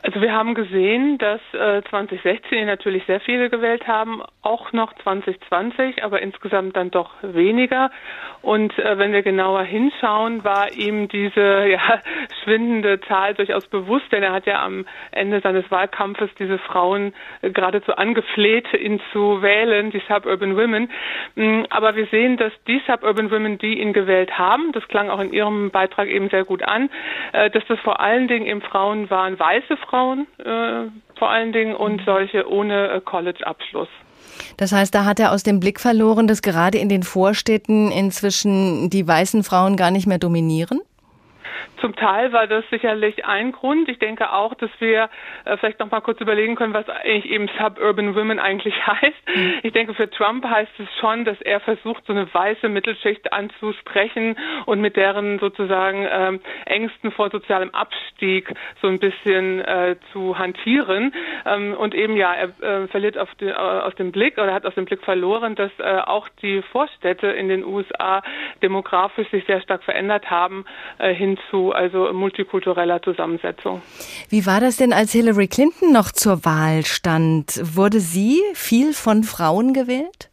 Speaker 21: Also wir haben gesehen, dass äh, 2016 natürlich sehr viele gewählt haben, auch noch 2020, aber insgesamt dann doch weniger. Und äh, wenn wir genauer hinschauen, war ihm diese ja, schwindende Zahl durchaus bewusst, denn er hat ja am Ende seines Wahlkampfes diese Frauen äh, geradezu angefleht, ihn zu wählen, die Suburban Women. Mm, Aber wir sehen, dass die Suburban Women, die ihn gewählt haben, das klang auch in Ihrem Beitrag eben sehr gut an, äh, dass das vor allen Dingen eben Frauen waren, weiße Frauen, äh, vor allen Dingen und solche ohne äh, College-Abschluss.
Speaker 2: Das heißt, da hat er aus dem Blick verloren, dass gerade in den Vorstädten inzwischen die weißen Frauen gar nicht mehr dominieren?
Speaker 21: Zum Teil war das sicherlich ein Grund. Ich denke auch, dass wir äh, vielleicht noch mal kurz überlegen können, was eigentlich eben Suburban Women eigentlich heißt. Ich denke, für Trump heißt es schon, dass er versucht, so eine weiße Mittelschicht anzusprechen und mit deren sozusagen ähm, Ängsten vor sozialem Abstieg so ein bisschen äh, zu hantieren. Ähm, und eben ja, er äh, verliert den, äh, aus dem Blick oder hat aus dem Blick verloren, dass äh, auch die Vorstädte in den USA demografisch sich sehr stark verändert haben äh, hin zu also multikultureller Zusammensetzung.
Speaker 2: Wie war das denn, als Hillary Clinton noch zur Wahl stand? Wurde sie viel von Frauen gewählt?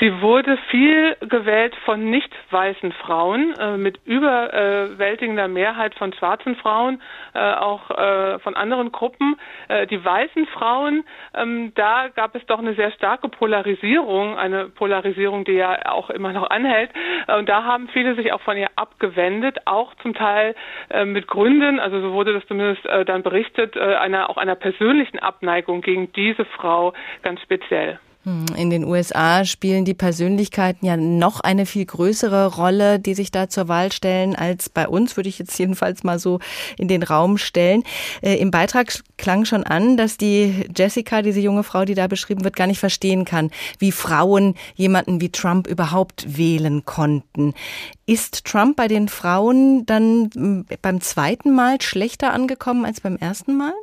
Speaker 21: Sie wurde viel gewählt von nicht weißen Frauen, äh, mit überwältigender Mehrheit von schwarzen Frauen, äh, auch äh, von anderen Gruppen. Äh, die weißen Frauen, ähm, da gab es doch eine sehr starke Polarisierung, eine Polarisierung, die ja auch immer noch anhält. Äh, Und da haben viele sich auch von ihr abgewendet, auch zum Teil äh, mit Gründen, also so wurde das zumindest dann berichtet, einer, auch einer persönlichen Abneigung gegen diese Frau ganz speziell.
Speaker 2: Hm, in den USA spielen die Persönlichkeiten ja noch eine viel größere Rolle, die sich da zur Wahl stellen, als bei uns, würde ich jetzt jedenfalls mal so in den Raum stellen. Äh, Im Beitrag klang schon an, dass die Jessica, diese junge Frau, die da beschrieben wird, gar nicht verstehen kann, wie Frauen jemanden wie Trump überhaupt wählen konnten. Ist Trump bei den Frauen dann hm, beim zweiten Mal schlechter angekommen als beim ersten Mal?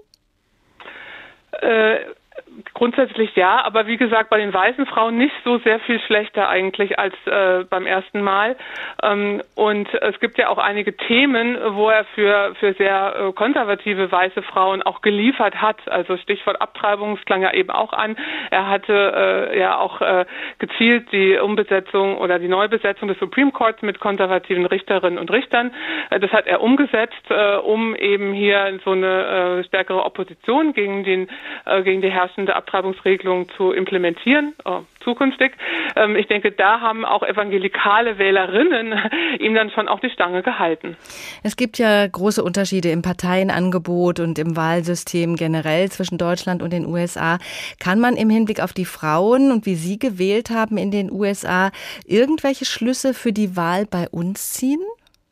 Speaker 21: Äh, Grundsätzlich ja, aber wie gesagt, bei den weißen Frauen nicht so sehr viel schlechter eigentlich als äh, beim ersten Mal. Ähm, und es gibt ja auch einige Themen, wo er für, für sehr äh, konservative weiße Frauen auch geliefert hat. Also Stichwort Abtreibung, es klang ja eben auch an. Er hatte äh, ja auch äh, gezielt die Umbesetzung oder die Neubesetzung des Supreme Courts mit konservativen Richterinnen und Richtern. Äh, das hat er umgesetzt, äh, um eben hier so eine stärkere Opposition gegen den gegen die herrschende Abtreibungsregelung zu implementieren, äh, zukünftig. Ähm, ich denke, da haben auch evangelikale Wählerinnen ihm dann schon auch die Stange gehalten.
Speaker 2: Es gibt ja große Unterschiede im Parteienangebot und im Wahlsystem generell zwischen Deutschland und den USA. Kann man im Hinblick auf die Frauen und wie sie gewählt haben in den USA irgendwelche Schlüsse für die Wahl bei uns ziehen?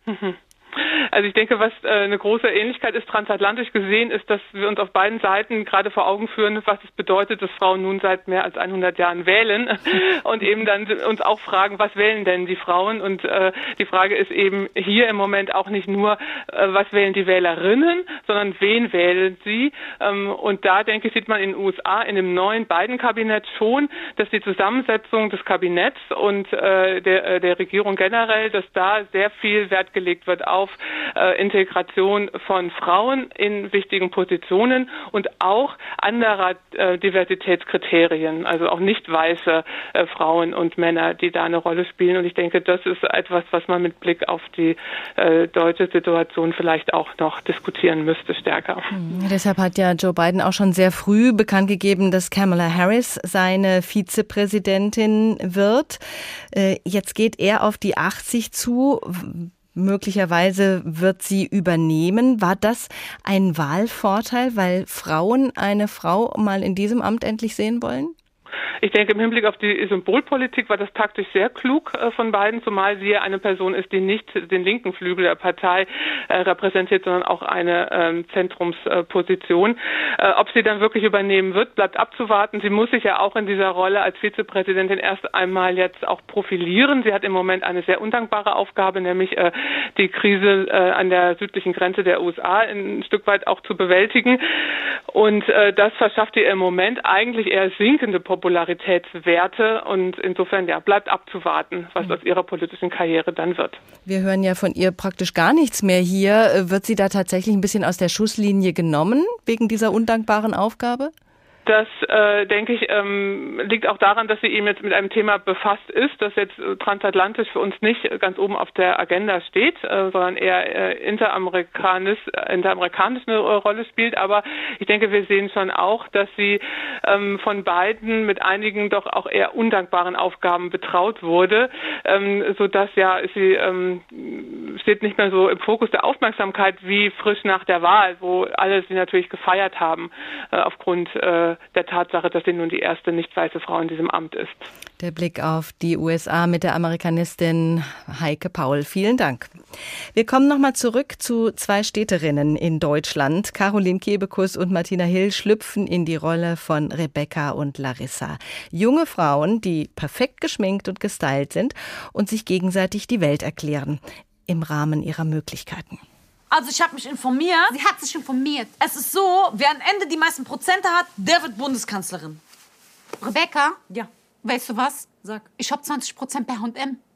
Speaker 21: Mhm. Also ich denke, was äh, eine große Ähnlichkeit ist transatlantisch gesehen, ist, dass wir uns auf beiden Seiten gerade vor Augen führen, was es bedeutet, dass Frauen nun seit mehr als 100 Jahren wählen und eben dann uns auch fragen, was wählen denn die Frauen? Und äh, die Frage ist eben hier im Moment auch nicht nur, äh, was wählen die Wählerinnen, sondern wen wählen sie? Ähm, und da denke ich, sieht man in den USA in dem neuen Biden-Kabinett schon, dass die Zusammensetzung des Kabinetts und äh, der, der Regierung generell, dass da sehr viel Wert gelegt wird auf äh, Integration von Frauen in wichtigen Positionen und auch anderer äh, Diversitätskriterien, also auch nicht weiße äh, Frauen und Männer, die da eine Rolle spielen. Und ich denke, das ist etwas, was man mit Blick auf die äh, deutsche Situation vielleicht auch noch diskutieren müsste stärker.
Speaker 2: Mhm. Deshalb hat ja Joe Biden auch schon sehr früh bekannt gegeben, dass Kamala Harris seine Vizepräsidentin wird. Äh, jetzt geht er auf die 80 zu möglicherweise wird sie übernehmen. War das ein Wahlvorteil, weil Frauen eine Frau mal in diesem Amt endlich sehen wollen?
Speaker 21: Ich denke, im Hinblick auf die Symbolpolitik war das taktisch sehr klug äh, von beiden, zumal sie eine Person ist, die nicht den linken Flügel der Partei äh, repräsentiert, sondern auch eine ähm, Zentrumsposition. Äh, ob sie dann wirklich übernehmen wird, bleibt abzuwarten. Sie muss sich ja auch in dieser Rolle als Vizepräsidentin erst einmal jetzt auch profilieren. Sie hat im Moment eine sehr undankbare Aufgabe, nämlich die Krise an der südlichen Grenze der USA ein Stück weit auch zu bewältigen. Und das verschafft ihr im Moment eigentlich eher sinkende Popularität Popularitätswerte und insofern ja bleibt abzuwarten, was mhm. aus ihrer politischen Karriere dann wird.
Speaker 2: Wir hören ja von ihr praktisch gar nichts mehr hier. Wird sie da tatsächlich ein bisschen aus der Schusslinie genommen wegen dieser undankbaren Aufgabe?
Speaker 21: Das, äh, denke ich, ähm, liegt auch daran, dass sie eben jetzt mit einem Thema befasst ist, das jetzt transatlantisch für uns nicht ganz oben auf der Agenda steht, äh, sondern eher äh, interamerikanisch, äh, interamerikanisch eine Rolle spielt. Aber ich denke, wir sehen schon auch, dass sie ähm, von beiden mit einigen doch auch eher undankbaren Aufgaben betraut wurde, ähm, sodass ja sie ähm, steht nicht mehr so im Fokus der Aufmerksamkeit wie frisch nach der Wahl, wo alle sie natürlich gefeiert haben äh, aufgrund äh, der Tatsache, dass sie nun die erste nicht weiße Frau in diesem Amt ist.
Speaker 2: Der Blick auf die USA mit der Amerikanistin Heike Paul. Vielen Dank. Wir kommen nochmal zurück zu zwei Städterinnen in Deutschland. Caroline Kebekus und Martina Hill schlüpfen in die Rolle von Rebecca und Larissa. Junge Frauen, die perfekt geschminkt und gestylt sind und sich gegenseitig die Welt erklären. Im Rahmen ihrer Möglichkeiten.
Speaker 15: Also ich habe mich informiert.
Speaker 19: Sie hat sich informiert.
Speaker 15: Es ist so, wer am Ende die meisten Prozente hat, der wird Bundeskanzlerin.
Speaker 19: Rebecca?
Speaker 15: Ja.
Speaker 19: Weißt du was?
Speaker 15: Sag.
Speaker 19: Ich hab 20 Prozent bei H&M.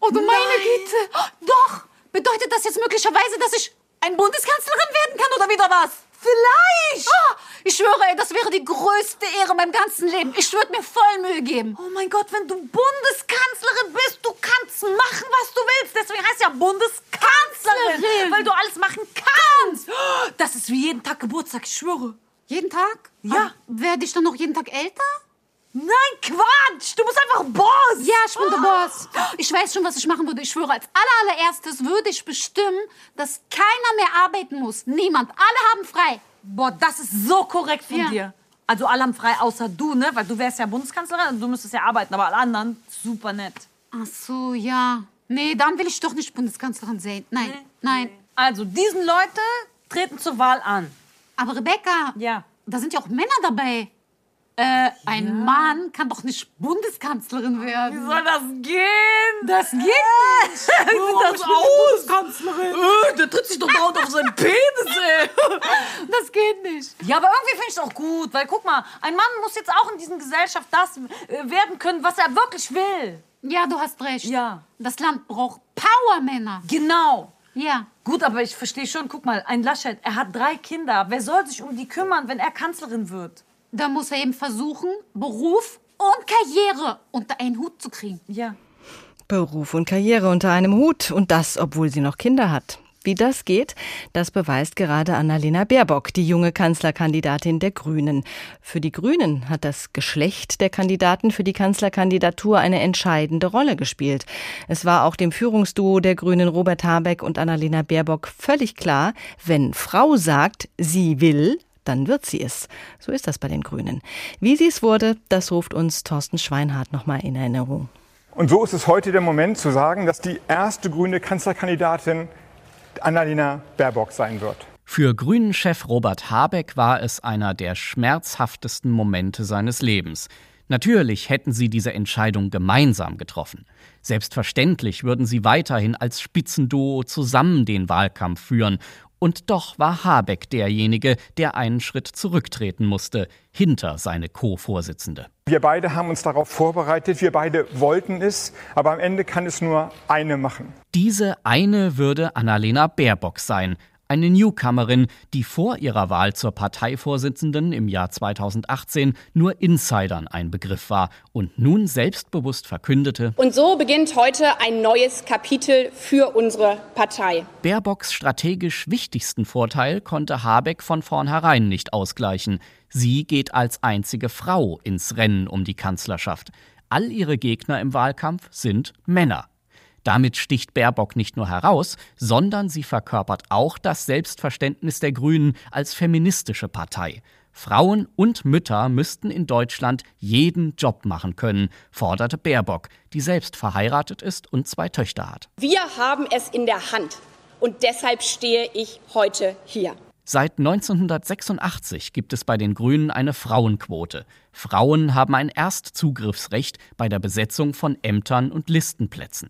Speaker 15: Oh du
Speaker 19: Nein.
Speaker 15: meine Güte.
Speaker 19: Doch! Bedeutet das jetzt möglicherweise, dass ich ein Bundeskanzlerin werden kann oder wieder was?
Speaker 15: Vielleicht!
Speaker 19: Ah, ich schwöre, ey, das wäre die größte Ehre in meinem ganzen Leben. Ich würde mir voll Mühe geben.
Speaker 15: Oh mein Gott, wenn du Bundeskanzlerin bist, du kannst machen, was du willst. Deswegen heißt ja Bundeskanzlerin,
Speaker 19: Kanzlerin.
Speaker 15: weil du alles machen kannst. Das ist wie jeden Tag Geburtstag, ich schwöre.
Speaker 19: Jeden Tag?
Speaker 15: Ja.
Speaker 19: Werde ich dann noch jeden Tag älter?
Speaker 15: Nein, Quatsch! Du bist einfach Boss!
Speaker 19: Ja, ich bin der Boss. Ich weiß schon, was ich machen würde. Ich schwöre, als aller, allererstes würde ich bestimmen, dass keiner mehr arbeiten muss. Niemand. Alle haben frei.
Speaker 15: Boah, das ist so korrekt von
Speaker 19: Ja.
Speaker 15: dir. Also alle haben frei, außer du, ne? Weil du wärst ja Bundeskanzlerin und du müsstest ja arbeiten, aber alle anderen, super nett.
Speaker 19: Ach so, ja. Nee, dann will ich doch nicht Bundeskanzlerin sein. Nein, nein.
Speaker 15: Also, diesen Leute treten zur Wahl an.
Speaker 19: Aber Rebecca,
Speaker 15: ja.
Speaker 19: da sind ja auch Männer dabei. Äh, ein Mann kann doch nicht Bundeskanzlerin werden.
Speaker 15: Wie soll das gehen?
Speaker 19: Das geht nicht.
Speaker 15: Wie sieht das aus?
Speaker 19: Bundeskanzlerin.
Speaker 15: Äh, der tritt sich doch dauernd auf seinen Penis, ey.
Speaker 19: Das geht nicht.
Speaker 15: Ja, aber irgendwie finde ich es auch gut, weil guck mal, ein Mann muss jetzt auch in dieser Gesellschaft das äh, werden können, was er wirklich will.
Speaker 19: Ja, du hast recht.
Speaker 15: Ja.
Speaker 19: Das Land braucht Powermänner.
Speaker 15: Genau.
Speaker 19: Ja.
Speaker 15: Gut, aber ich verstehe schon, guck mal, ein Laschet, er hat drei Kinder. Wer soll sich um die kümmern, wenn er Kanzlerin wird?
Speaker 19: Da muss er eben versuchen, Beruf und Karriere unter einen Hut zu kriegen.
Speaker 15: Ja.
Speaker 2: Beruf und Karriere unter einem Hut und das, obwohl sie noch Kinder hat. Wie das geht, das beweist gerade Annalena Baerbock, die junge Kanzlerkandidatin der Grünen. Für die Grünen hat das Geschlecht der Kandidaten für die Kanzlerkandidatur eine entscheidende Rolle gespielt. Es war auch dem Führungsduo der Grünen Robert Habeck und Annalena Baerbock völlig klar, wenn Frau sagt, sie will, dann wird sie es. So ist das bei den Grünen. Wie sie es wurde, das ruft uns Thorsten Schweinhardt nochmal in Erinnerung.
Speaker 22: Und so ist es heute der Moment zu sagen, dass die erste grüne Kanzlerkandidatin Annalena Baerbock sein wird.
Speaker 23: Für Grünen-Chef Robert Habeck war es einer der schmerzhaftesten Momente seines Lebens. Natürlich hätten sie diese Entscheidung gemeinsam getroffen. Selbstverständlich würden sie weiterhin als Spitzenduo zusammen den Wahlkampf führen. Und doch war Habeck derjenige, der einen Schritt zurücktreten musste, hinter seine Co-Vorsitzende.
Speaker 22: Wir beide haben uns darauf vorbereitet, wir beide wollten es, aber am Ende kann es nur eine machen.
Speaker 23: Diese eine würde Annalena Baerbock sein, eine Newcomerin, die vor ihrer Wahl zur Parteivorsitzenden im Jahr 2018 nur Insidern ein Begriff war und nun selbstbewusst verkündete.
Speaker 24: Und so beginnt heute ein neues Kapitel für unsere Partei.
Speaker 23: Baerbocks strategisch wichtigsten Vorteil konnte Habeck von vornherein nicht ausgleichen. Sie geht als einzige Frau ins Rennen um die Kanzlerschaft. All ihre Gegner im Wahlkampf sind Männer. Damit sticht Baerbock nicht nur heraus, sondern sie verkörpert auch das Selbstverständnis der Grünen als feministische Partei. Frauen und Mütter müssten in Deutschland jeden Job machen können, forderte Baerbock, die selbst verheiratet ist und zwei Töchter hat.
Speaker 24: Wir haben es in der Hand und deshalb stehe ich heute hier.
Speaker 23: Seit 1986 gibt es bei den Grünen eine Frauenquote. Frauen haben ein Erstzugriffsrecht bei der Besetzung von Ämtern und Listenplätzen.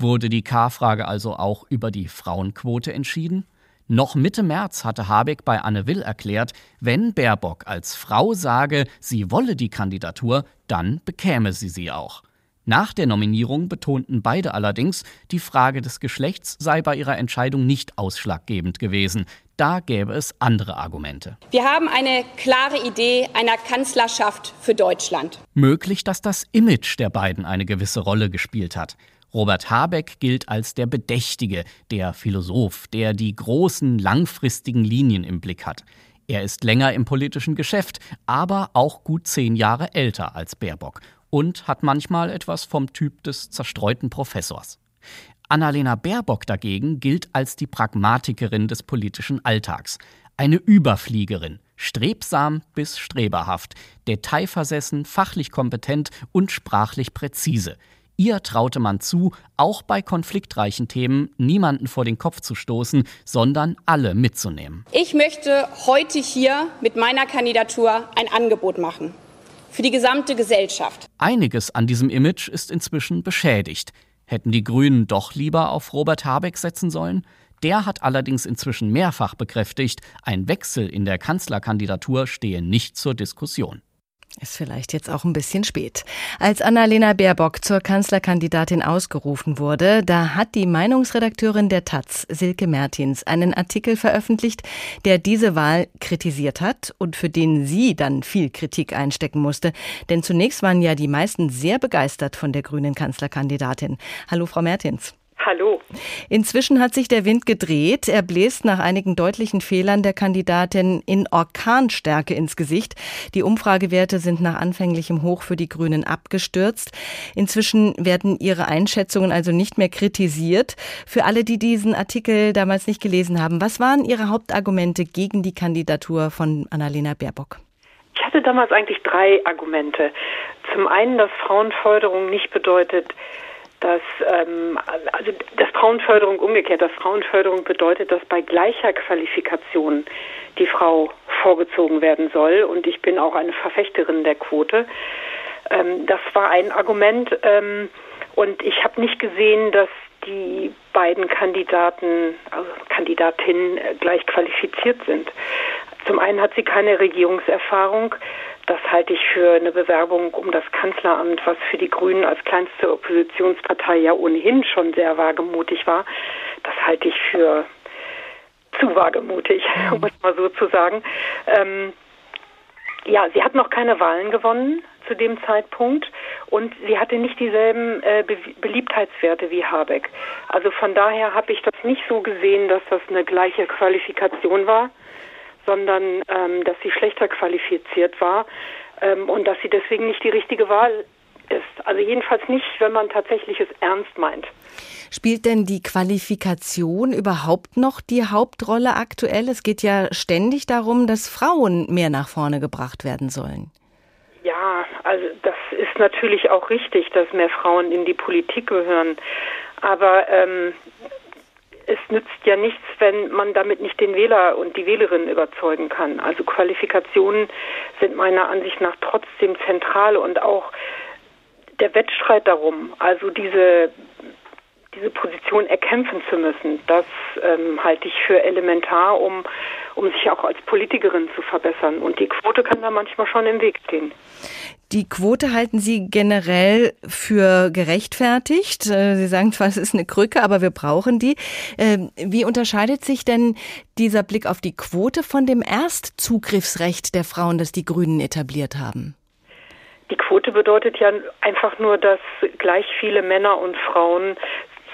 Speaker 23: Wurde die K-Frage also auch über die Frauenquote entschieden? Noch Mitte März hatte Habeck bei Anne Will erklärt, wenn Baerbock als Frau sage, sie wolle die Kandidatur, dann bekäme sie sie auch. Nach der Nominierung betonten beide allerdings, die Frage des Geschlechts sei bei ihrer Entscheidung nicht ausschlaggebend gewesen. Da gäbe es andere Argumente.
Speaker 24: Wir haben eine klare Idee einer Kanzlerschaft für Deutschland.
Speaker 23: Möglich, dass das Image der beiden eine gewisse Rolle gespielt hat. Robert Habeck gilt als der Bedächtige, der Philosoph, der die großen, langfristigen Linien im Blick hat. Er ist länger im politischen Geschäft, aber auch gut zehn Jahre älter als Baerbock und hat manchmal etwas vom Typ des zerstreuten Professors. Annalena Baerbock dagegen gilt als die Pragmatikerin des politischen Alltags, eine Überfliegerin, strebsam bis streberhaft, detailversessen, fachlich kompetent und sprachlich präzise. Ihr traute man zu, auch bei konfliktreichen Themen niemanden vor den Kopf zu stoßen, sondern alle mitzunehmen.
Speaker 24: Ich möchte heute hier mit meiner Kandidatur ein Angebot machen. Für die gesamte Gesellschaft.
Speaker 23: Einiges an diesem Image ist inzwischen beschädigt. Hätten die Grünen doch lieber auf Robert Habeck setzen sollen? Der hat allerdings inzwischen mehrfach bekräftigt, ein Wechsel in der Kanzlerkandidatur stehe nicht zur Diskussion.
Speaker 2: Ist vielleicht jetzt auch ein bisschen spät. Als Annalena Baerbock zur Kanzlerkandidatin ausgerufen wurde, da hat die Meinungsredakteurin der Taz, Silke Mertins, einen Artikel veröffentlicht, der diese Wahl kritisiert hat und für den sie dann viel Kritik einstecken musste. Denn zunächst waren ja die meisten sehr begeistert von der grünen Kanzlerkandidatin. Hallo, Frau Mertins.
Speaker 25: Hallo.
Speaker 2: Inzwischen hat sich der Wind gedreht. Er bläst nach einigen deutlichen Fehlern der Kandidatin in Orkanstärke ins Gesicht. Die Umfragewerte sind nach anfänglichem Hoch für die Grünen abgestürzt. Inzwischen werden ihre Einschätzungen also nicht mehr kritisiert. Für alle, die diesen Artikel damals nicht gelesen haben, was waren Ihre Hauptargumente gegen die Kandidatur von Annalena Baerbock?
Speaker 25: Ja,
Speaker 26: hatte damals eigentlich drei Argumente. Zum einen, dass Frauenförderung nicht bedeutet, dass ähm, also dass Frauenförderung umgekehrt, dass Frauenförderung bedeutet, dass bei gleicher Qualifikation die Frau vorgezogen werden soll. Und ich bin auch eine Verfechterin der Quote. Ähm, das war ein Argument. Ähm, und ich habe nicht gesehen, dass die beiden Kandidaten, also Kandidatinnen gleich qualifiziert sind. Zum einen hat sie keine Regierungserfahrung. Das halte ich für eine Bewerbung um das Kanzleramt, was für die Grünen als kleinste Oppositionspartei ja ohnehin schon sehr wagemutig war. Das halte ich für zu wagemutig, um es mal so zu sagen. Ähm, ja, sie hat noch keine Wahlen gewonnen zu dem Zeitpunkt und sie hatte nicht dieselben äh, Be Beliebtheitswerte wie Habeck. Also von daher habe ich das nicht so gesehen, dass das eine gleiche Qualifikation war sondern ähm, dass sie schlechter qualifiziert war ähm, und dass sie deswegen nicht die richtige Wahl ist. Also jedenfalls nicht, wenn man tatsächlich es ernst meint.
Speaker 2: Spielt denn die Qualifikation überhaupt noch die Hauptrolle aktuell? Es geht ja ständig darum, dass Frauen mehr nach vorne gebracht werden sollen.
Speaker 26: Ja, also das ist natürlich auch richtig, dass mehr Frauen in die Politik gehören. Aber ähm, es nützt ja nichts, wenn man damit nicht den Wähler und die Wählerin überzeugen kann. Also Qualifikationen sind meiner Ansicht nach trotzdem zentral und auch der Wettstreit darum, also diese diese Position erkämpfen zu müssen, das ähm, halte ich für elementar, um, um sich auch als Politikerin zu verbessern. Und die Quote kann da manchmal schon im Weg stehen.
Speaker 2: Die Quote halten Sie generell für gerechtfertigt. Äh, Sie sagen zwar, es ist eine Krücke, aber wir brauchen die. Ähm, wie unterscheidet sich denn dieser Blick auf die Quote von dem Erstzugriffsrecht der Frauen, das die Grünen etabliert haben?
Speaker 26: Die Quote bedeutet ja einfach nur, dass gleich viele Männer und Frauen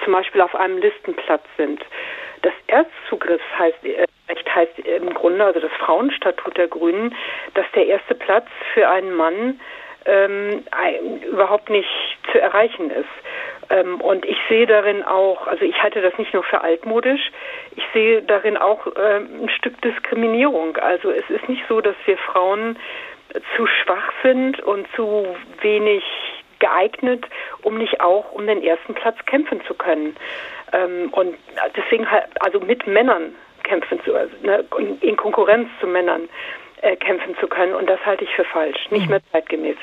Speaker 26: zum Beispiel auf einem Listenplatz sind. Das Erstzugriffsrecht heißt, äh, heißt im Grunde, also das Frauenstatut der Grünen, dass der erste Platz für einen Mann ähm, überhaupt nicht zu erreichen ist. Ähm, und ich sehe darin auch, also ich halte das nicht nur für altmodisch, ich sehe darin auch ähm, ein Stück Diskriminierung. Also es ist nicht so, dass wir Frauen zu schwach sind und zu wenig geeignet, um nicht auch um den ersten Platz kämpfen zu können. Ähm, und deswegen halt, also mit Männern kämpfen zu, also, ne, in Konkurrenz zu Männern äh, kämpfen zu können. Und das halte ich für falsch, nicht mehr zeitgemäß.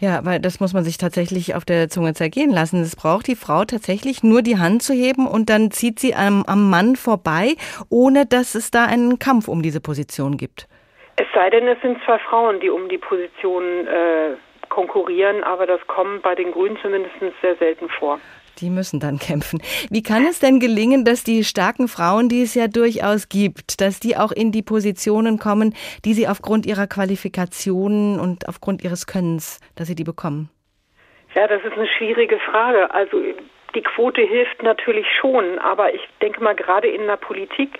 Speaker 2: Ja, weil das muss man sich tatsächlich auf der Zunge zergehen lassen. Es braucht die Frau tatsächlich nur die Hand zu heben und dann zieht sie am, am Mann vorbei, ohne dass es da einen Kampf um diese Position gibt.
Speaker 26: Es sei denn, es sind zwei Frauen, die um die Position äh, konkurrieren, aber das kommt bei den Grünen zumindest sehr selten vor.
Speaker 2: Die müssen dann kämpfen. Wie kann es denn gelingen, dass die starken Frauen, die es ja durchaus gibt, dass die auch in die Positionen kommen, die sie aufgrund ihrer Qualifikationen und aufgrund ihres Könnens, dass sie die bekommen?
Speaker 26: Ja, das ist eine schwierige Frage. Also die Quote hilft natürlich schon, aber ich denke mal, gerade in der Politik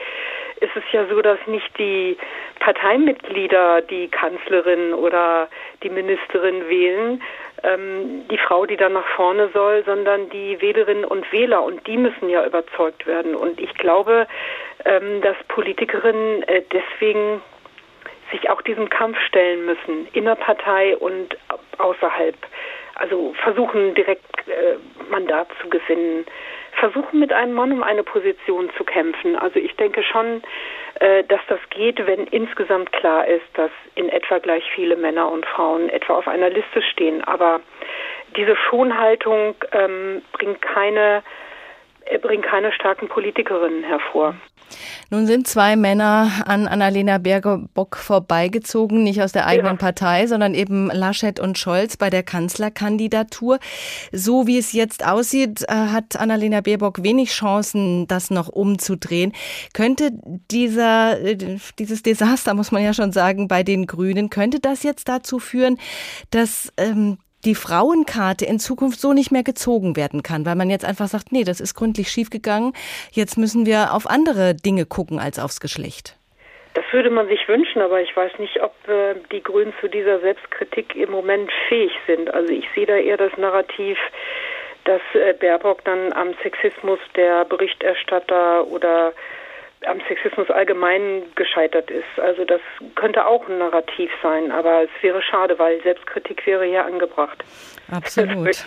Speaker 26: ist es ja so, dass nicht die Parteimitglieder die Kanzlerin oder die Ministerin wählen, ähm, die Frau, die dann nach vorne soll, sondern die Wählerinnen und Wähler und die müssen ja überzeugt werden. Und ich glaube, ähm, dass Politikerinnen äh, deswegen sich auch diesem Kampf stellen müssen, in der Partei und außerhalb. Also versuchen direkt äh, Mandat zu gewinnen, versuchen mit einem Mann um eine Position zu kämpfen. Also ich denke schon, äh, dass das geht, wenn insgesamt klar ist, dass in etwa gleich viele Männer und Frauen etwa auf einer Liste stehen. Aber diese Schonhaltung ähm, bringt keine bringt keine starken Politikerinnen hervor.
Speaker 2: Nun sind zwei Männer an Annalena Baerbock vorbeigezogen, nicht aus der eigenen ja. Partei, sondern eben Laschet und Scholz bei der Kanzlerkandidatur. So wie es jetzt aussieht, äh, hat Annalena Baerbock wenig Chancen, das noch umzudrehen. Könnte dieser, äh, dieses Desaster, muss man ja schon sagen, bei den Grünen, könnte das jetzt dazu führen, dass ähm, die Frauenkarte in Zukunft so nicht mehr gezogen werden kann, weil man jetzt einfach sagt, nee, das ist gründlich schiefgegangen, jetzt müssen wir auf andere Dinge gucken als aufs Geschlecht.
Speaker 26: Das würde man sich wünschen, aber ich weiß nicht, ob äh, die Grünen zu dieser Selbstkritik im Moment fähig sind. Also ich sehe da eher das Narrativ, dass äh, Baerbock dann am Sexismus der Berichterstatter oder am Sexismus allgemein gescheitert ist. Also das könnte auch ein Narrativ sein, aber es wäre schade, weil Selbstkritik wäre ja angebracht.
Speaker 2: Absolut.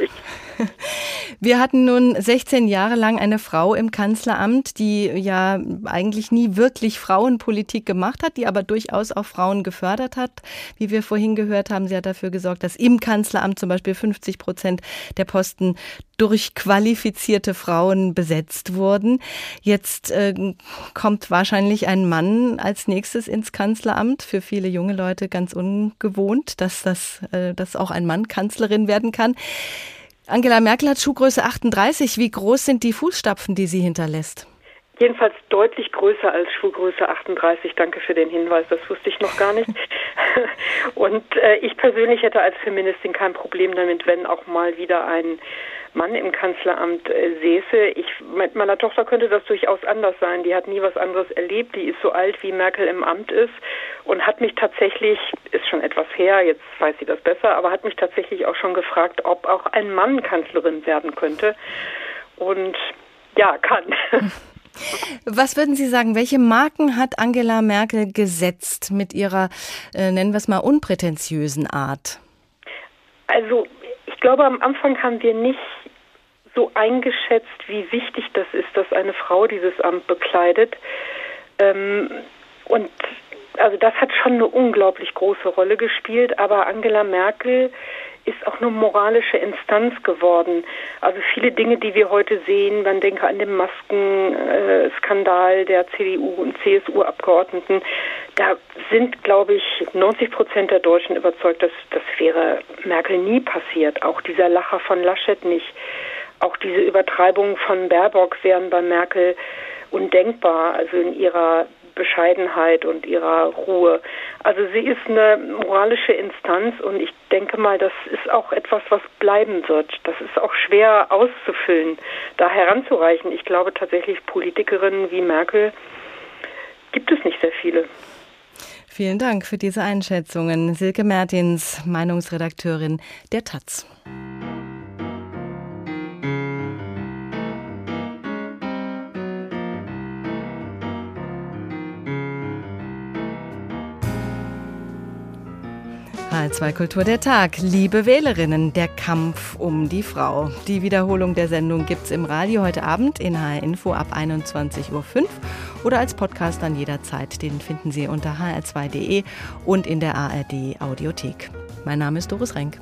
Speaker 2: Wir hatten nun 16 Jahre lang eine Frau im Kanzleramt, die ja eigentlich nie wirklich Frauenpolitik gemacht hat, die aber durchaus auch Frauen gefördert hat. Wie wir vorhin gehört haben, sie hat dafür gesorgt, dass im Kanzleramt zum Beispiel 50 Prozent der Posten durch qualifizierte Frauen besetzt wurden. Jetzt äh, kommt wahrscheinlich ein Mann als nächstes ins Kanzleramt. Für viele junge Leute ganz ungewohnt, dass das, äh, dass auch ein Mann Kanzlerin werden kann. Angela Merkel hat Schuhgröße 38. Wie groß sind die Fußstapfen, die sie hinterlässt?
Speaker 26: Jedenfalls deutlich größer als Schuhgröße 38. Danke für den Hinweis, das wusste ich noch gar nicht. Und äh, ich persönlich hätte als Feministin kein Problem damit, wenn auch mal wieder ein Mann im Kanzleramt äh, säße. Ich, mit meiner Tochter könnte das durchaus anders sein. Die hat nie was anderes erlebt. Die ist so alt, wie Merkel im Amt ist und hat mich tatsächlich, ist schon etwas her, jetzt weiß sie das besser, aber hat mich tatsächlich auch schon gefragt, ob auch ein Mann Kanzlerin werden könnte. Und ja, kann.
Speaker 2: Was würden Sie sagen, welche Marken hat Angela Merkel gesetzt mit ihrer, äh, nennen wir es mal, unprätentiösen Art?
Speaker 26: Also glaube, am Anfang haben wir nicht so eingeschätzt, wie wichtig das ist, dass eine Frau dieses Amt bekleidet. Ähm, und also das hat schon eine unglaublich große Rolle gespielt, aber Angela Merkel ist auch eine moralische Instanz geworden. Also viele Dinge, die wir heute sehen, man denke an den Maskenskandal der CDU und CSU-Abgeordneten, da sind, glaube ich, 90 Prozent der Deutschen überzeugt, dass das wäre Merkel nie passiert. Auch dieser Lacher von Laschet nicht. Auch diese Übertreibungen von Baerbock wären bei Merkel undenkbar, also in ihrer Bescheidenheit und ihrer Ruhe. Also sie ist eine moralische Instanz und ich denke mal, das ist auch etwas, was bleiben wird. Das ist auch schwer auszufüllen, da heranzureichen. Ich glaube tatsächlich, Politikerinnen wie Merkel gibt es nicht sehr viele.
Speaker 2: Vielen Dank für diese Einschätzungen. Silke Mertins, Meinungsredakteurin der Taz. HR2 Kultur der Tag. Liebe Wählerinnen, der Kampf um die Frau. Die Wiederholung der Sendung gibt es im Radio heute Abend in HR Info ab 21.05 Uhr oder als Podcast an jederzeit. Den finden Sie unter hr2.de und in der ARD Audiothek. Mein Name ist Doris Renk.